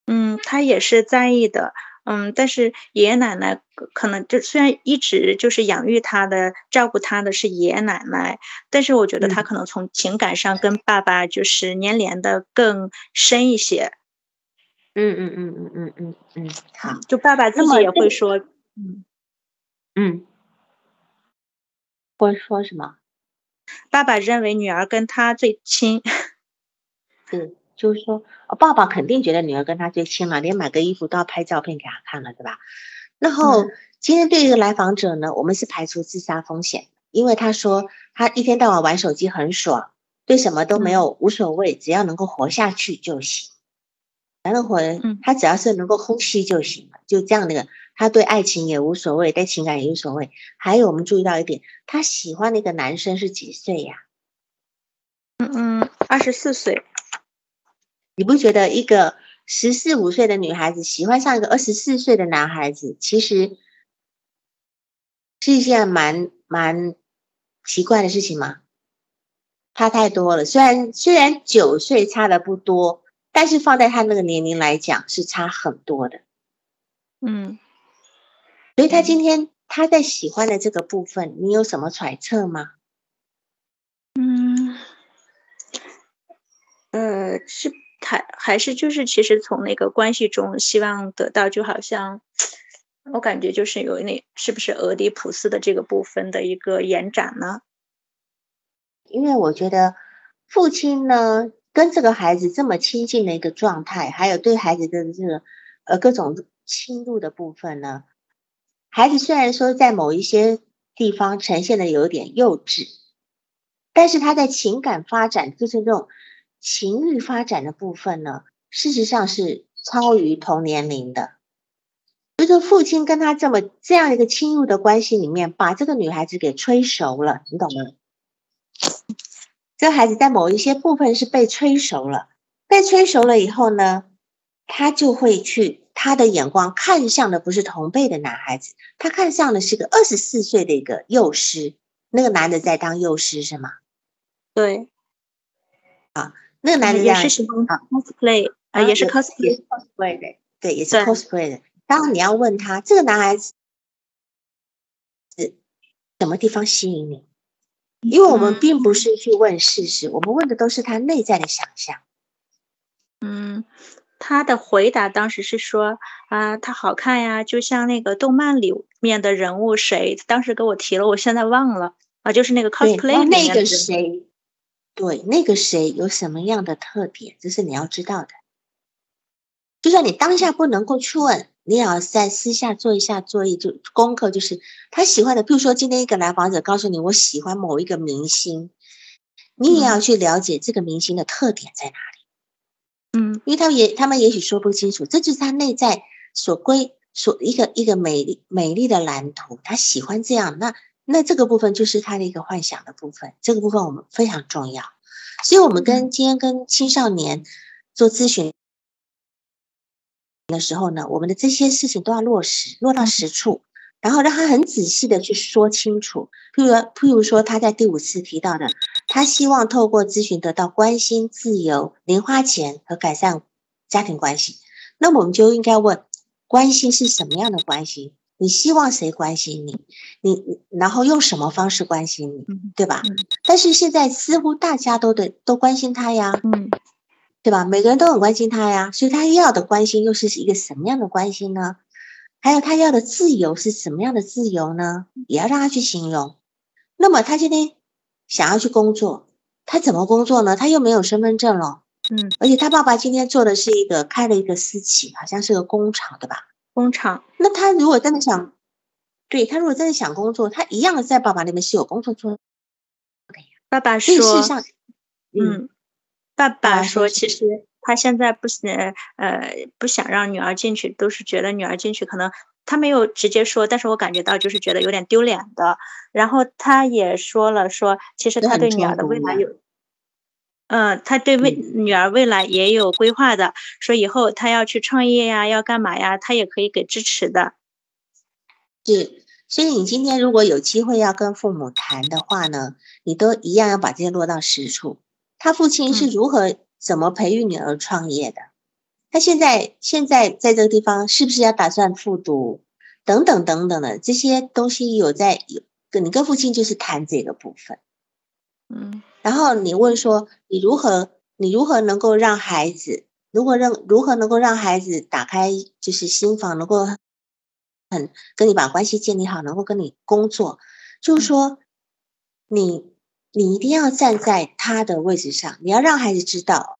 嗯，他也是在意的。嗯，但是爷爷奶奶可能就虽然一直就是养育他的、照顾他的是爷爷奶奶，但是我觉得他可能从情感上跟爸爸就是粘连的更深一些。嗯嗯嗯嗯嗯嗯嗯，好，就爸爸自己也会说，嗯嗯。或者说什么？爸爸认为女儿跟他最亲。是，就是说，爸爸肯定觉得女儿跟他最亲了，连买个衣服都要拍照片给他看了，对吧？然后今天对一个来访者呢，我们是排除自杀风险，因为他说他一天到晚玩手机很爽，对什么都没有无所谓，只要能够活下去就行。反正活，他只要是能够呼吸就行了，就这样的。他对爱情也无所谓，对情感也无所谓。还有，我们注意到一点，他喜欢那个男生是几岁呀？嗯嗯，二十四岁。你不觉得一个十四五岁的女孩子喜欢上一个二十四岁的男孩子，其实是一件蛮蛮奇怪的事情吗？差太多了。虽然虽然九岁差的不多，但是放在他那个年龄来讲，是差很多的。嗯。所以他今天他在喜欢的这个部分，你有什么揣测吗？嗯，呃，是他还是就是其实从那个关系中希望得到，就好像我感觉就是有那是不是俄狄浦斯的这个部分的一个延展呢？因为我觉得父亲呢跟这个孩子这么亲近的一个状态，还有对孩子的这个呃各种侵入的部分呢。孩子虽然说在某一些地方呈现的有点幼稚，但是他在情感发展，就是这种情欲发展的部分呢，事实上是超于同年龄的。就是，父亲跟他这么这样一个亲入的关系里面，把这个女孩子给催熟了，你懂吗？这孩子在某一些部分是被催熟了，被催熟了以后呢，他就会去。他的眼光看向的不是同辈的男孩子，他看向的是个二十四岁的一个幼师。那个男的在当幼师是吗？对，啊，那个男的也是喜欢 cosplay 啊，也是 cosplay cosplay 的，对，也是 cosplay 的。当然你要问他，这个男孩子是什么地方吸引你？因为我们并不是去问事实，我们问的都是他内在的想象。嗯。他的回答当时是说啊，他好看呀，就像那个动漫里面的人物谁？当时给我提了，我现在忘了啊，就是那个 cosplay 那个谁？对，那个谁有什么样的特点？这是你要知道的。就算你当下不能够去问，你也要在私下做一下作业就功课，就是他喜欢的。比如说今天一个来访者告诉你，我喜欢某一个明星，你也要去了解这个明星的特点在哪里。嗯，因为他们也，他们也许说不清楚，这就是他内在所归所一个一个美丽美丽的蓝图，他喜欢这样，那那这个部分就是他的一个幻想的部分，这个部分我们非常重要，所以我们跟今天跟青少年做咨询的时候呢，我们的这些事情都要落实，落到实处，然后让他很仔细的去说清楚。譬如，譬如说他在第五次提到的，他希望透过咨询得到关心、自由、零花钱和改善家庭关系。那我们就应该问：关心是什么样的关心？你希望谁关心你？你然后用什么方式关心你？对吧？但是现在似乎大家都得都关心他呀。嗯。对吧？每个人都很关心他呀，所以他要的关心又是一个什么样的关心呢？还有他要的自由是什么样的自由呢？也要让他去形容。那么他今天想要去工作，他怎么工作呢？他又没有身份证了，嗯，而且他爸爸今天做的是一个开了一个私企，好像是个工厂，对吧？工厂。那他如果真的想，对他如果真的想工作，他一样在爸爸那边是有工作做的呀。爸爸说，嗯。爸爸说：“其实他现在不想，呃，不想让女儿进去，都是觉得女儿进去可能他没有直接说，但是我感觉到就是觉得有点丢脸的。然后他也说了，说其实他对女儿的未来有，嗯，他对未女儿未来也有规划的，说以后他要去创业呀，要干嘛呀，他也可以给支持的。是，所以你今天如果有机会要跟父母谈的话呢，你都一样要把这些落到实处。”他父亲是如何怎么培育女儿创业的？他现在现在在这个地方是不是要打算复读？等等等等的这些东西有在有跟你跟父亲就是谈这个部分，嗯，然后你问说你如何你如何能够让孩子如何让如何能够让孩子打开就是心房，能够很跟你把关系建立好，能够跟你工作，就是说你。你一定要站在他的位置上，你要让孩子知道，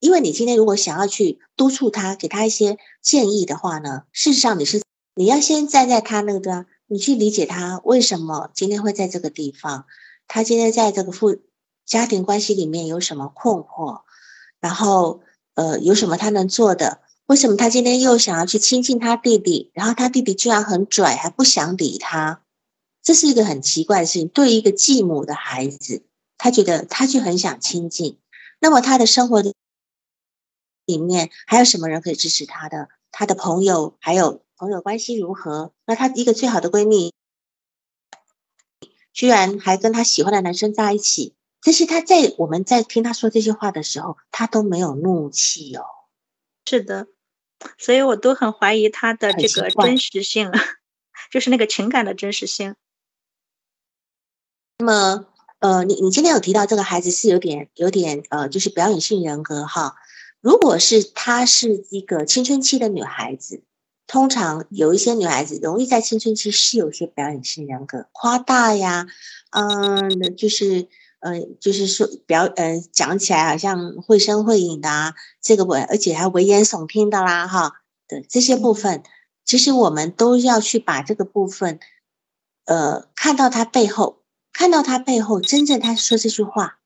因为你今天如果想要去督促他，给他一些建议的话呢，事实上你是你要先站在他那个，你去理解他为什么今天会在这个地方，他今天在这个父家庭关系里面有什么困惑，然后呃有什么他能做的。为什么他今天又想要去亲近他弟弟？然后他弟弟居然很拽，还不想理他，这是一个很奇怪的事情。对于一个继母的孩子，他觉得他就很想亲近。那么他的生活里面还有什么人可以支持他的？他的朋友还有朋友关系如何？那他一个最好的闺蜜，居然还跟他喜欢的男生在一起。这些他在我们在听他说这些话的时候，他都没有怒气哦。是的。所以我都很怀疑他的这个真实性，就是那个情感的真实性。那么，呃，你你今天有提到这个孩子是有点有点呃，就是表演性人格哈。如果是她是一个青春期的女孩子，通常有一些女孩子容易在青春期是有些表演性人格，夸大呀，嗯，就是。嗯，就是说表，呃，讲起来好像绘声绘影的啊，这个不，而且还危言耸听的啦，哈，的这些部分，其实我们都要去把这个部分，呃，看到他背后，看到他背后真正他说这句话，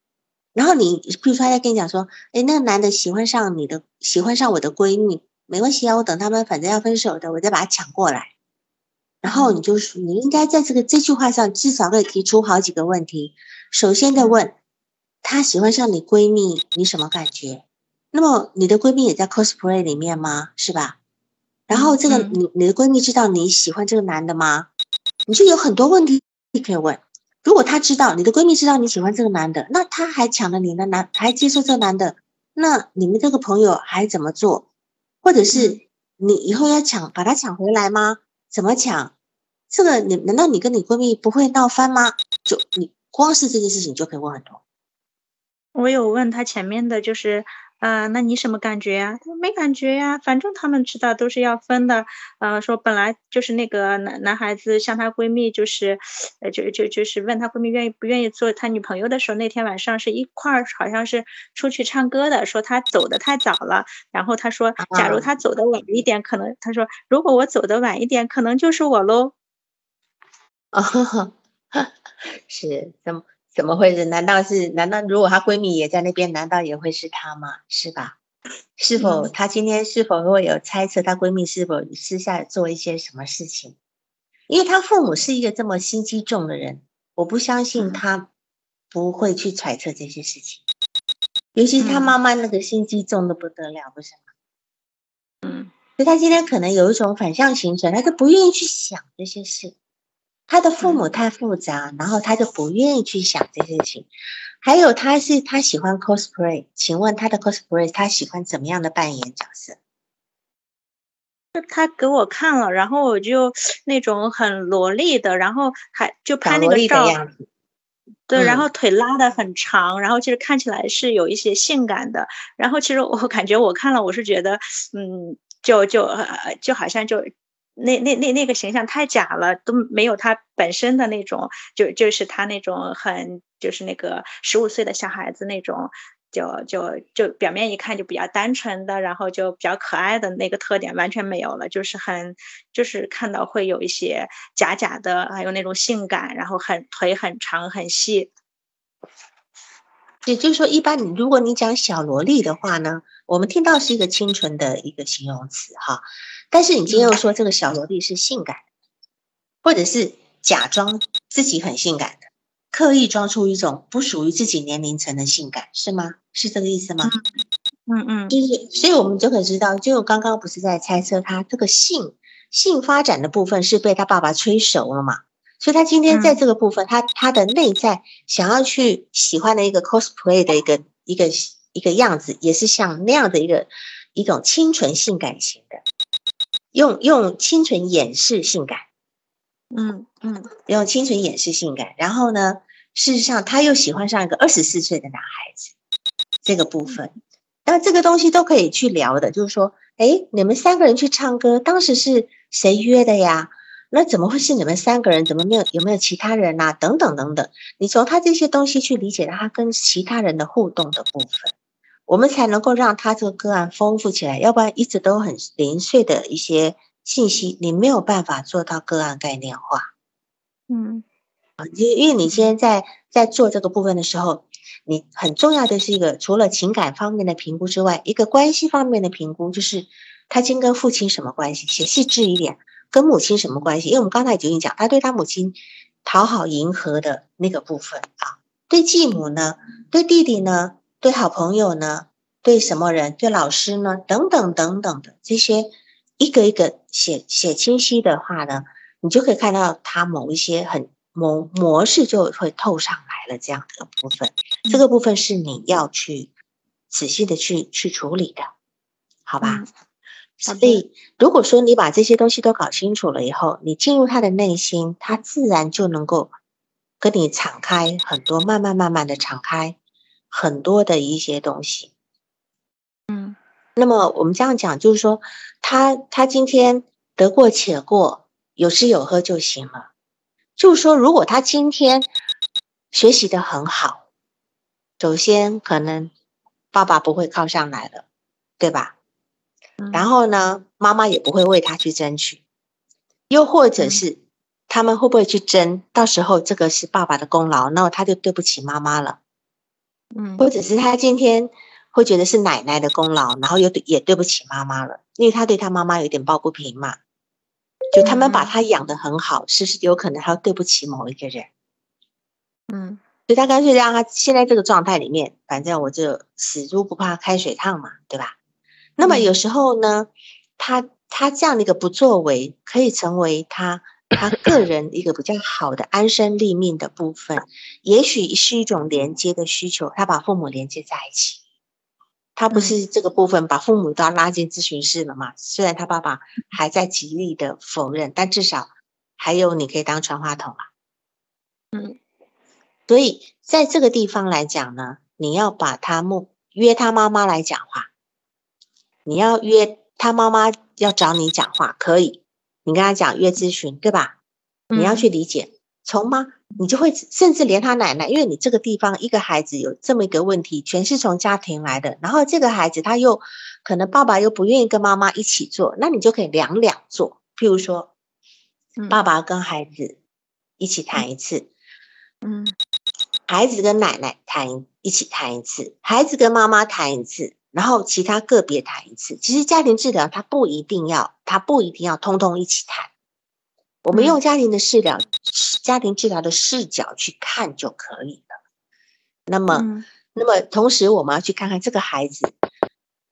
然后你，比如说他在跟你讲说，哎，那个男的喜欢上你的，喜欢上我的闺蜜，没关系啊，我等他们反正要分手的，我再把他抢过来，然后你就是你应该在这个这句话上至少可以提出好几个问题。首先的问，他喜欢上你闺蜜，你什么感觉？那么你的闺蜜也在 cosplay 里面吗？是吧？然后这个你你的闺蜜知道你喜欢这个男的吗？你就有很多问题可以问。如果她知道你的闺蜜知道你喜欢这个男的，那她还抢了你的男，还接受这个男的，那你们这个朋友还怎么做？或者是你以后要抢把他抢回来吗？怎么抢？这个你难道你跟你闺蜜不会闹翻吗？就你。光是这件事情就可以问很多。我有问他前面的，就是，呃，那你什么感觉呀？他说没感觉呀，反正他们知道都是要分的。呃，说本来就是那个男男孩子向她闺蜜，就是，呃，就就就是问她闺蜜愿意不愿意做他女朋友的时候，那天晚上是一块儿，好像是出去唱歌的。说他走的太早了，然后他说，假如他走的晚一点，可能他说，如果我走的晚一点，可能就是我喽。啊哈哈。是怎么怎么回事？难道是难道如果她闺蜜也在那边，难道也会是她吗？是吧？是否她今天是否会有猜测？她闺蜜是否私下做一些什么事情？因为她父母是一个这么心机重的人，我不相信她不会去揣测这些事情。尤其是她妈妈那个心机重的不得了，不是吗？嗯，所以她今天可能有一种反向形成，她就不愿意去想这些事。他的父母太复杂，然后他就不愿意去想这些事情。还有，他是他喜欢 cosplay，请问他的 cosplay 他喜欢怎么样的扮演角色？就他给我看了，然后我就 那种很萝莉的，然后还就拍那个照，对，然后腿拉的很长，然后其实看起来是有一些性感的。然后其实我感觉我看了，我是觉得，嗯，就就就好像就。那那那那个形象太假了，都没有他本身的那种，就就是他那种很就是那个十五岁的小孩子那种，就就就表面一看就比较单纯的，然后就比较可爱的那个特点完全没有了，就是很就是看到会有一些假假的，还有那种性感，然后很腿很长很细。也就是说，一般你如果你讲小萝莉的话呢，我们听到是一个清纯的一个形容词哈。但是你今天又说这个小萝莉是性感，或者是假装自己很性感的，刻意装出一种不属于自己年龄层的性感，是吗？是这个意思吗？嗯嗯，就是，所以我们就可以知道，就刚刚不是在猜测他这个性性发展的部分是被他爸爸催熟了嘛？所以他今天在这个部分，他他的内在想要去喜欢的一个 cosplay 的一个一个一个样子，也是像那样的一个一种清纯性感型的。用用清纯掩饰性感，嗯嗯，用清纯掩饰性感。然后呢，事实上他又喜欢上一个二十四岁的男孩子，这个部分，那这个东西都可以去聊的。就是说，哎，你们三个人去唱歌，当时是谁约的呀？那怎么会是你们三个人？怎么没有有没有其他人呐？等等等等，你从他这些东西去理解他跟其他人的互动的部分。我们才能够让他这个个案丰富起来，要不然一直都很零碎的一些信息，你没有办法做到个案概念化。嗯，啊，因因为你今天在在做这个部分的时候，你很重要的是一个除了情感方面的评估之外，一个关系方面的评估，就是他今跟父亲什么关系？写细致一点，跟母亲什么关系？因为我们刚才已经讲，他对他母亲讨好迎合的那个部分啊，对继母呢，对弟弟呢？对好朋友呢？对什么人？对老师呢？等等等等的这些，一个一个写写清晰的话呢，你就可以看到他某一些很模模式就会透上来了。这样的部分，这个部分是你要去仔细的去去处理的，好吧？所以，如果说你把这些东西都搞清楚了以后，你进入他的内心，他自然就能够跟你敞开很多，慢慢慢慢的敞开。很多的一些东西，嗯，那么我们这样讲，就是说，他他今天得过且过，有吃有喝就行了。就是说，如果他今天学习的很好，首先可能爸爸不会靠上来了，对吧？然后呢，妈妈也不会为他去争取，又或者是他们会不会去争？到时候这个是爸爸的功劳，那他就对不起妈妈了。嗯，或者是他今天会觉得是奶奶的功劳，然后又也对不起妈妈了，因为他对他妈妈有点抱不平嘛。就他们把他养的很好，是不是有可能他对不起某一个人？嗯，所以他干脆让他现在这个状态里面，反正我就死猪不怕开水烫嘛，对吧？那么有时候呢，他他这样的一个不作为，可以成为他。他个人一个比较好的安身立命的部分，也许是一种连接的需求。他把父母连接在一起，他不是这个部分把父母都要拉进咨询室了嘛？虽然他爸爸还在极力的否认，但至少还有你可以当传话筒啊。嗯，所以在这个地方来讲呢，你要把他目约他妈妈来讲话，你要约他妈妈要找你讲话，可以。你跟他讲约咨询，对吧？你要去理解，从妈，你就会甚至连他奶奶，因为你这个地方一个孩子有这么一个问题，全是从家庭来的。然后这个孩子他又可能爸爸又不愿意跟妈妈一起做，那你就可以两两做。譬如说，爸爸跟孩子一起谈一次，嗯，孩子跟奶奶谈一起谈一次，孩子跟妈妈谈一次。然后其他个别谈一次，其实家庭治疗它不一定要，它不一定要通通一起谈。我们用家庭的视角、家庭治疗的视角去看就可以了。那么，那么同时，我们要去看看这个孩子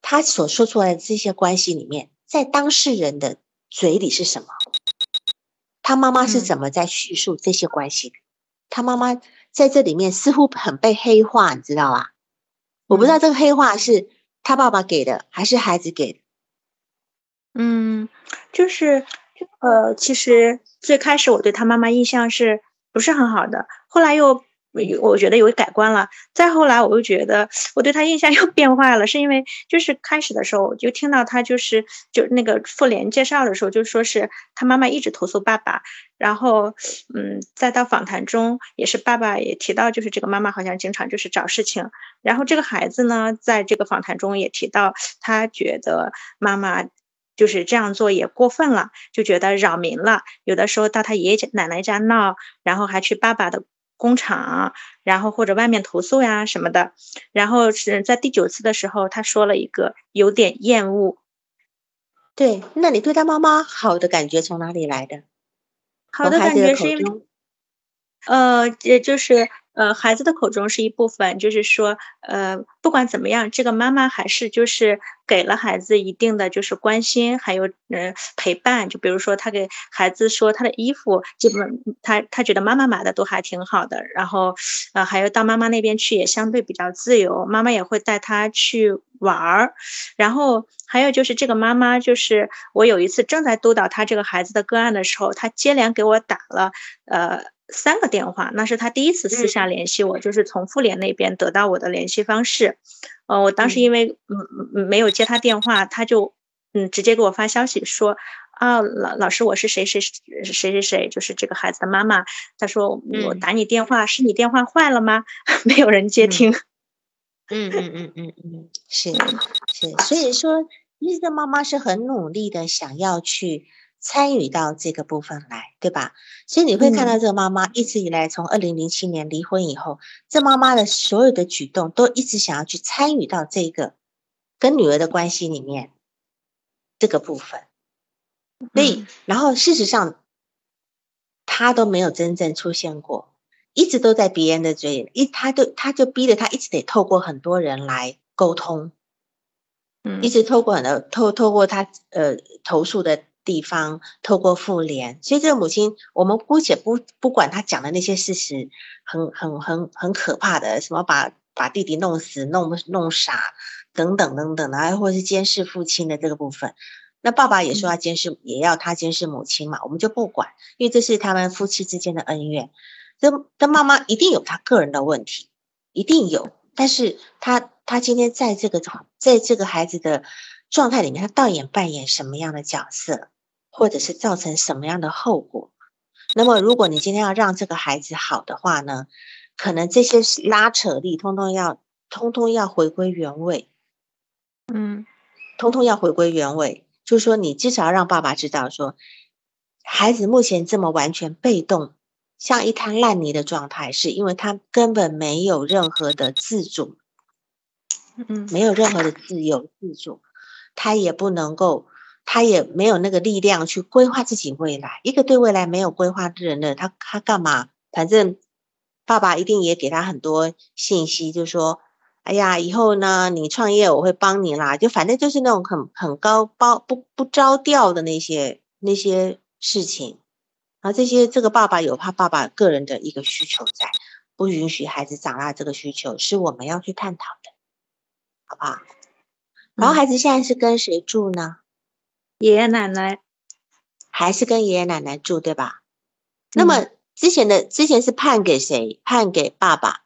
他所说出来的这些关系里面，在当事人的嘴里是什么？他妈妈是怎么在叙述这些关系的？他妈妈在这里面似乎很被黑化，你知道吧？我不知道这个黑化是他爸爸给的，还是孩子给的。嗯，就是呃，其实最开始我对他妈妈印象是不是很好的，后来又。我觉得有改观了，再后来我又觉得我对他印象又 变坏了，是因为就是开始的时候我就听到他就是就那个妇联介绍的时候就说是他妈妈一直投诉爸爸，然后嗯再到访谈中也是爸爸也提到就是这个妈妈好像经常就是找事情，然后这个孩子呢在这个访谈中也提到他觉得妈妈就是这样做也过分了，就觉得扰民了，有的时候到他爷爷奶奶家闹，然后还去爸爸的。工厂，然后或者外面投诉呀什么的，然后是在第九次的时候，他说了一个有点厌恶。对，那你对他妈妈好的感觉从哪里来的？好的感觉是因为，呃，也就是。呃，孩子的口中是一部分，就是说，呃，不管怎么样，这个妈妈还是就是给了孩子一定的就是关心，还有呃陪伴。就比如说，他给孩子说他的衣服，基本他他觉得妈妈买的都还挺好的。然后，呃，还有到妈妈那边去也相对比较自由，妈妈也会带他去玩儿。然后还有就是这个妈妈，就是我有一次正在督导他这个孩子的个案的时候，他接连给我打了，呃。三个电话，那是他第一次私下联系我，就是从妇联那边得到我的联系方式。呃，我当时因为嗯没有接他电话，他就嗯直接给我发消息说啊老老师我是谁谁谁谁谁，就是这个孩子的妈妈。他说我打你电话是你电话坏了吗？没有人接听。嗯嗯嗯嗯嗯，是 是，所以说这个妈妈是很努力的想要去。参与到这个部分来，对吧？所以你会看到这个妈妈一直以来，从二零零七年离婚以后，这妈妈的所有的举动都一直想要去参与到这个跟女儿的关系里面这个部分。所以，然后事实上，她都没有真正出现过，一直都在别人的嘴里，一她就她就逼着她一直得透过很多人来沟通，嗯，一直透过很多透透过她呃投诉的。地方透过妇联，所以这个母亲，我们姑且不不管她讲的那些事实，很很很很可怕的，什么把把弟弟弄死、弄弄傻等等等等的，或者是监视父亲的这个部分，那爸爸也说要监视，也要他监视母亲嘛，我们就不管，因为这是他们夫妻之间的恩怨。这这妈妈一定有她个人的问题，一定有，但是她她今天在这个在这个孩子的状态里面，她到底扮演什么样的角色？或者是造成什么样的后果？那么，如果你今天要让这个孩子好的话呢，可能这些拉扯力通通要通通要回归原位，嗯，通通要回归原位。就是说，你至少要让爸爸知道，说孩子目前这么完全被动，像一滩烂泥的状态，是因为他根本没有任何的自主，嗯，没有任何的自由自主，他也不能够。他也没有那个力量去规划自己未来。一个对未来没有规划的人呢，他他干嘛？反正爸爸一定也给他很多信息，就说：“哎呀，以后呢，你创业我会帮你啦。”就反正就是那种很很高包不不着调的那些那些事情。然后这些这个爸爸有他爸爸个人的一个需求在，不允许孩子长大这个需求是我们要去探讨的，好不好？然后孩子现在是跟谁住呢？爷爷奶奶还是跟爷爷奶奶住，对吧？那么之前的之前是判给谁？判给爸爸，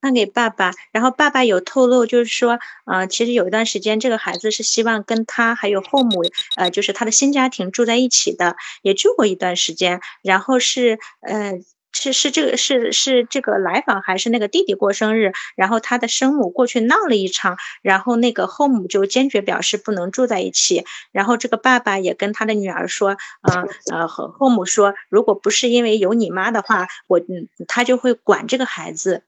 判给爸爸。然后爸爸有透露，就是说，呃，其实有一段时间，这个孩子是希望跟他还有后母，呃，就是他的新家庭住在一起的，也住过一段时间。然后是，呃。是是这个是是这个来访还是那个弟弟过生日，然后他的生母过去闹了一场，然后那个后母就坚决表示不能住在一起，然后这个爸爸也跟他的女儿说，呃 呃和后母说，如果不是因为有你妈的话，我嗯他就会管这个孩子。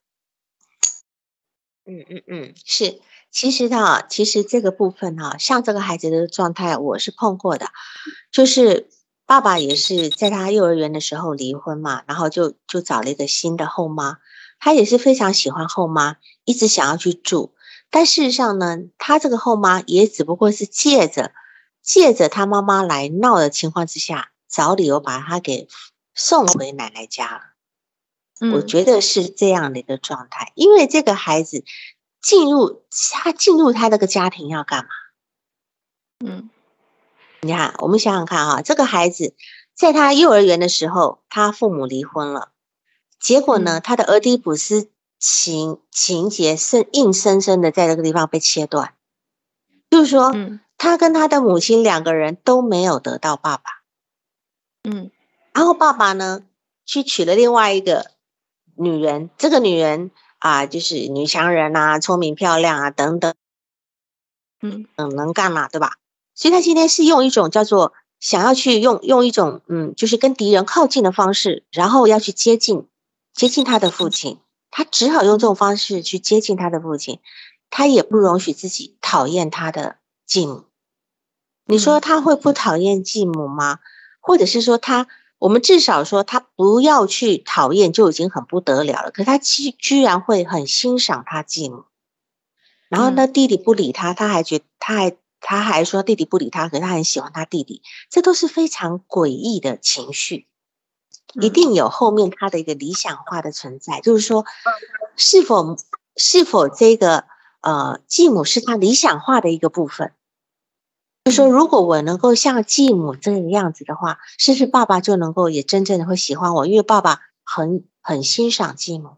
嗯嗯嗯，是，其实呢，其实这个部分哈，像这个孩子的状态，我是碰过的，就是。爸爸也是在他幼儿园的时候离婚嘛，然后就就找了一个新的后妈。他也是非常喜欢后妈，一直想要去住。但事实上呢，他这个后妈也只不过是借着借着他妈妈来闹的情况之下，找理由把他给送回奶奶家了。我觉得是这样的一个状态，因为这个孩子进入他进入他那个家庭要干嘛？嗯，你看，我们想想看哈，这个孩子在他幼儿园的时候，他父母离婚了，结果呢，他的俄狄浦斯情情节是硬生生的在这个地方被切断，就是说，他跟他的母亲两个人都没有得到爸爸，嗯，然后爸爸呢去娶了另外一个。女人，这个女人啊，就是女强人啊，聪明漂亮啊，等等，嗯。嗯，能干嘛，对吧？所以他今天是用一种叫做想要去用用一种嗯，就是跟敌人靠近的方式，然后要去接近接近他的父亲，他只好用这种方式去接近他的父亲，他也不容许自己讨厌他的继母。你说他会不讨厌继母吗？或者是说他？我们至少说他不要去讨厌就已经很不得了了，可他居居然会很欣赏他继母，然后呢弟弟不理他，他还觉他还他还说弟弟不理他，可是他很喜欢他弟弟，这都是非常诡异的情绪，一定有后面他的一个理想化的存在，就是说是否是否这个呃继母是他理想化的一个部分。就说，如果我能够像继母这个样子的话，是不是爸爸就能够也真正的会喜欢我？因为爸爸很很欣赏继母。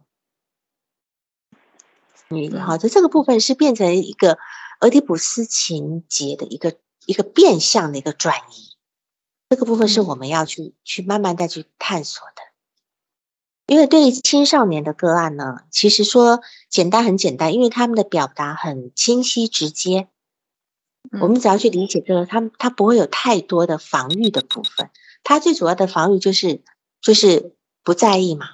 你好，在这个部分是变成一个俄狄浦斯情节的一个一个变相的一个转移。这个部分是我们要去去慢慢再去探索的。因为对于青少年的个案呢，其实说简单很简单，因为他们的表达很清晰直接。我们只要去理解这个，他们他不会有太多的防御的部分，他最主要的防御就是就是不在意嘛，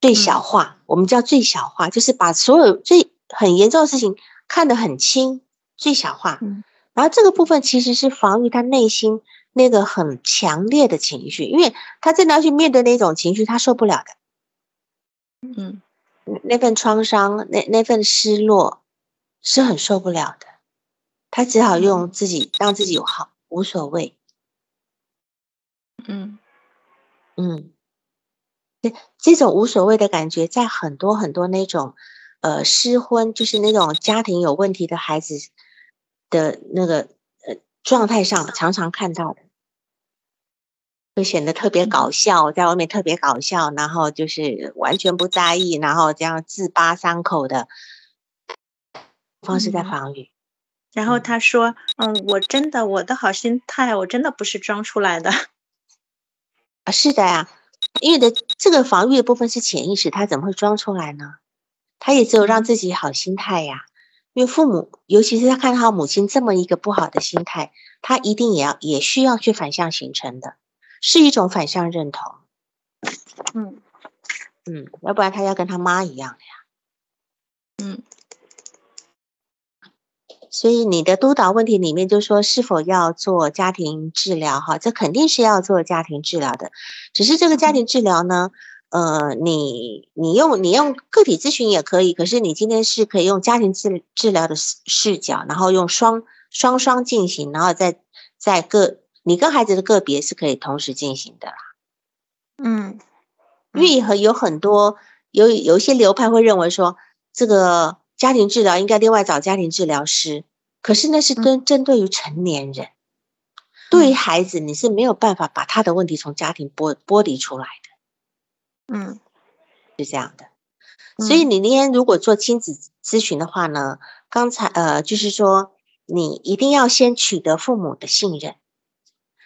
最小化，我们叫最小化，就是把所有最很严重的事情看得很轻，最小化。然后这个部分其实是防御他内心那个很强烈的情绪，因为他真的要去面对那种情绪，他受不了的。嗯，那份创伤，那那份失落是很受不了的。他只好用自己让自己有好无所谓，嗯嗯，这这种无所谓的感觉，在很多很多那种呃失婚，就是那种家庭有问题的孩子的那个呃状态上，常常看到的，会显得特别搞笑，在外面特别搞笑，然后就是完全不在意，然后这样自扒伤口的方式在防御。然后他说：“嗯，我真的，我的好心态，我真的不是装出来的。啊，是的呀，因为的这个防御的部分是潜意识，他怎么会装出来呢？他也只有让自己好心态呀。因为父母，尤其是他看到母亲这么一个不好的心态，他一定也要也需要去反向形成的，是一种反向认同。嗯嗯，要不然他要跟他妈一样的呀。嗯。”所以你的督导问题里面就说是否要做家庭治疗哈，这肯定是要做家庭治疗的。只是这个家庭治疗呢，呃，你你用你用个体咨询也可以，可是你今天是可以用家庭治治疗的视角，然后用双双双进行，然后再在个你跟孩子的个别是可以同时进行的啦。嗯，因为和有很多有有一些流派会认为说这个。家庭治疗应该另外找家庭治疗师，可是那是针针对于成年人，对于孩子你是没有办法把他的问题从家庭剥剥离出来的，嗯，是这样的。所以你那天如果做亲子咨询的话呢，刚才呃就是说你一定要先取得父母的信任。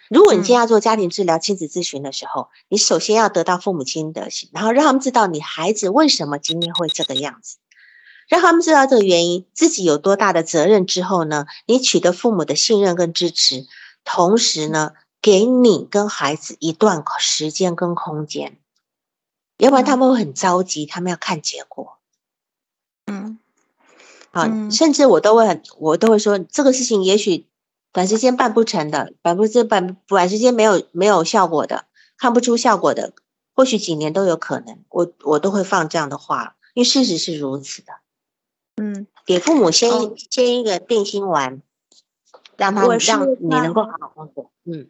如果你今天要做家庭治疗、亲子咨询的时候，你首先要得到父母亲的信，然后让他们知道你孩子为什么今天会这个样子。让他们知道这个原因，自己有多大的责任之后呢？你取得父母的信任跟支持，同时呢，给你跟孩子一段时间跟空间，要不然他们会很着急，他们要看结果。嗯，好，甚至我都会很，我都会说，这个事情也许短时间办不成的，百分之百短时间没有没有效果的，看不出效果的，或许几年都有可能。我我都会放这样的话，因为事实是如此的。嗯，给父母先先一个定心丸，让他让你能够好好工作。嗯。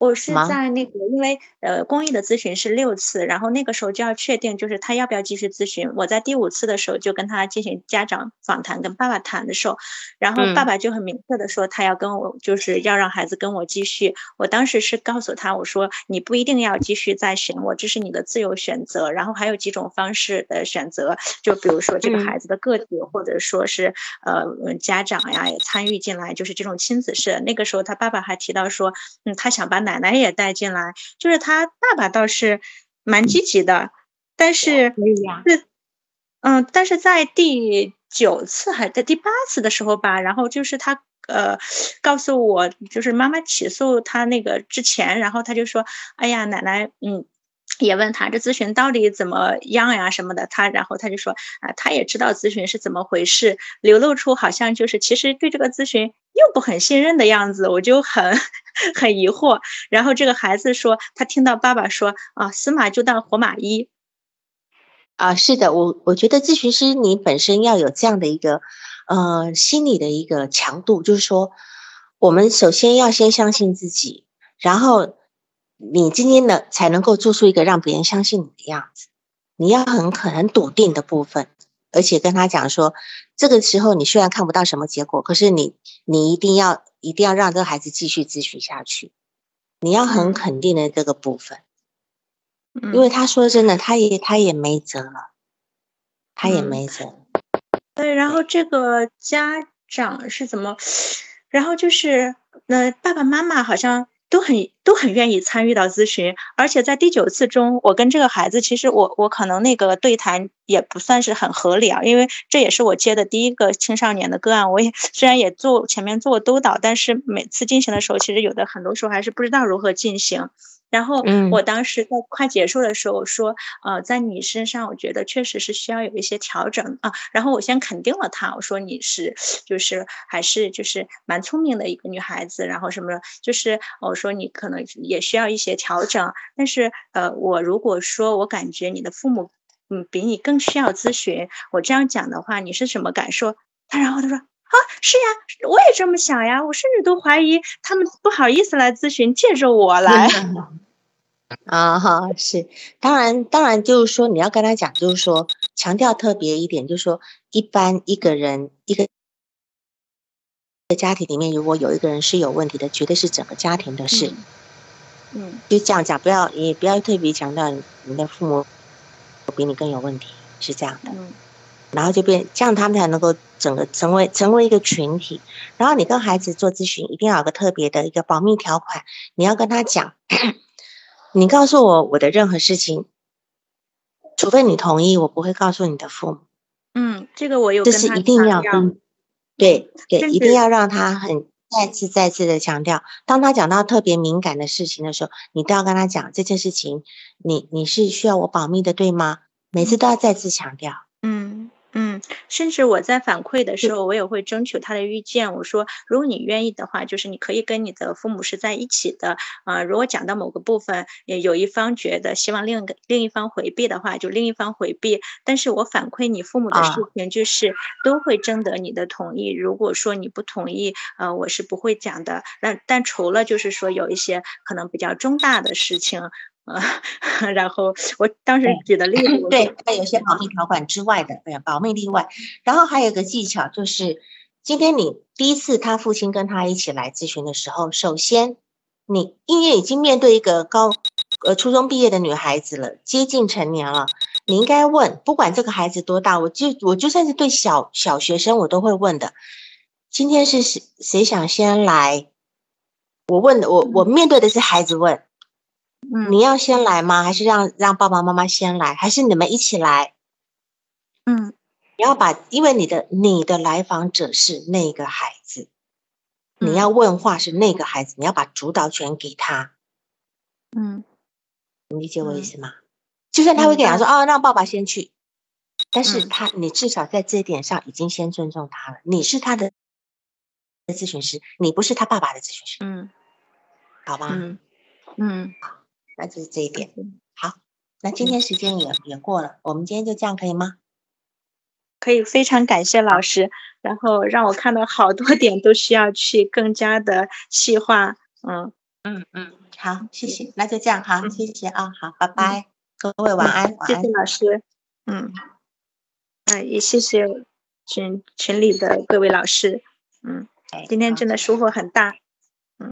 我是在那个，因为呃，公益的咨询是六次，然后那个时候就要确定，就是他要不要继续咨询。我在第五次的时候就跟他进行家长访谈，跟爸爸谈的时候，然后爸爸就很明确的说，他要跟我，就是要让孩子跟我继续。我当时是告诉他，我说你不一定要继续再选我，这是你的自由选择。然后还有几种方式的选择，就比如说这个孩子的个体，或者说是呃家长呀也参与进来，就是这种亲子式。那个时候他爸爸还提到说，嗯，他想把奶。奶奶也带进来，就是他爸爸倒是蛮积极的，但是是嗯，但是在第九次还在第八次的时候吧，然后就是他呃告诉我，就是妈妈起诉他那个之前，然后他就说，哎呀，奶奶，嗯。也问他这咨询到底怎么样呀什么的，他然后他就说啊，他也知道咨询是怎么回事，流露出好像就是其实对这个咨询又不很信任的样子，我就很 很疑惑。然后这个孩子说，他听到爸爸说啊，死马就当活马医。啊，是的，我我觉得咨询师你本身要有这样的一个呃心理的一个强度，就是说我们首先要先相信自己，然后。你今天呢，才能够做出一个让别人相信你的样子。你要很可很笃定的部分，而且跟他讲说，这个时候你虽然看不到什么结果，可是你你一定要一定要让这个孩子继续咨询下去。你要很肯定的这个部分，因为他说真的，他也他也没辙了，他也没辙。对，然后这个家长是怎么？然后就是，那爸爸妈妈好像。都很都很愿意参与到咨询，而且在第九次中，我跟这个孩子，其实我我可能那个对谈也不算是很合理啊，因为这也是我接的第一个青少年的个案，我也虽然也做前面做过督导，但是每次进行的时候，其实有的很多时候还是不知道如何进行。然后我当时在快结束的时候说，呃，在你身上，我觉得确实是需要有一些调整啊。然后我先肯定了他，我说你是就是还是就是蛮聪明的一个女孩子。然后什么就是我说你可能也需要一些调整。但是呃，我如果说我感觉你的父母嗯比你更需要咨询，我这样讲的话，你是什么感受？他然后他说啊是呀，我也这么想呀。我甚至都怀疑他们不好意思来咨询，借着我来。啊哈，是，当然，当然就是说，你要跟他讲，就是说，强调特别一点，就是说，一般一个人一个家庭里面，如果有一个人是有问题的，绝对是整个家庭的事。嗯，就这样讲，不要也不要特别强调你的父母比你更有问题，是这样的。嗯，然后就变这样，他们才能够整个成为成为一个群体。然后你跟孩子做咨询，一定要有个特别的一个保密条款，你要跟他讲。你告诉我我的任何事情，除非你同意，我不会告诉你的父母。嗯，这个我有，这是一定要跟，对对，一定要让他很再次再次的强调。当他讲到特别敏感的事情的时候，你都要跟他讲这件事情，你你是需要我保密的，对吗？每次都要再次强调。嗯。嗯，甚至我在反馈的时候，我也会征求他的意见。我说，如果你愿意的话，就是你可以跟你的父母是在一起的。啊，如果讲到某个部分，有一方觉得希望另一个另一方回避的话，就另一方回避。但是我反馈你父母的事情，就是都会征得你的同意。如果说你不同意，呃，我是不会讲的。那但除了就是说有一些可能比较重大的事情。啊，然后我当时举的例子，对，在有些保密条款之外的，对，保密例外。然后还有个技巧，就是今天你第一次他父亲跟他一起来咨询的时候，首先你因为已经面对一个高呃初中毕业的女孩子了，接近成年了，你应该问，不管这个孩子多大，我就我就算是对小小学生，我都会问的。今天是谁谁想先来？我问的，我我面对的是孩子问。你要先来吗？还是让让爸爸妈妈先来？还是你们一起来？嗯，你要把，因为你的你的来访者是那个孩子，你要问话是那个孩子，你要把主导权给他。嗯，你理解我意思吗？就算他会跟你说哦，让爸爸先去，但是他你至少在这一点上已经先尊重他了。你是他的咨询师，你不是他爸爸的咨询师。嗯，好吧。嗯嗯。那就是这一点。好，那今天时间也也过了，我们今天就这样可以吗？可以，非常感谢老师，然后让我看到好多点都需要去更加的细化。嗯嗯嗯，好，谢谢，那就这样哈，谢谢啊，好，拜拜，各位晚安，谢谢老师。嗯，嗯，也谢谢群群里的各位老师。嗯，今天真的收获很大。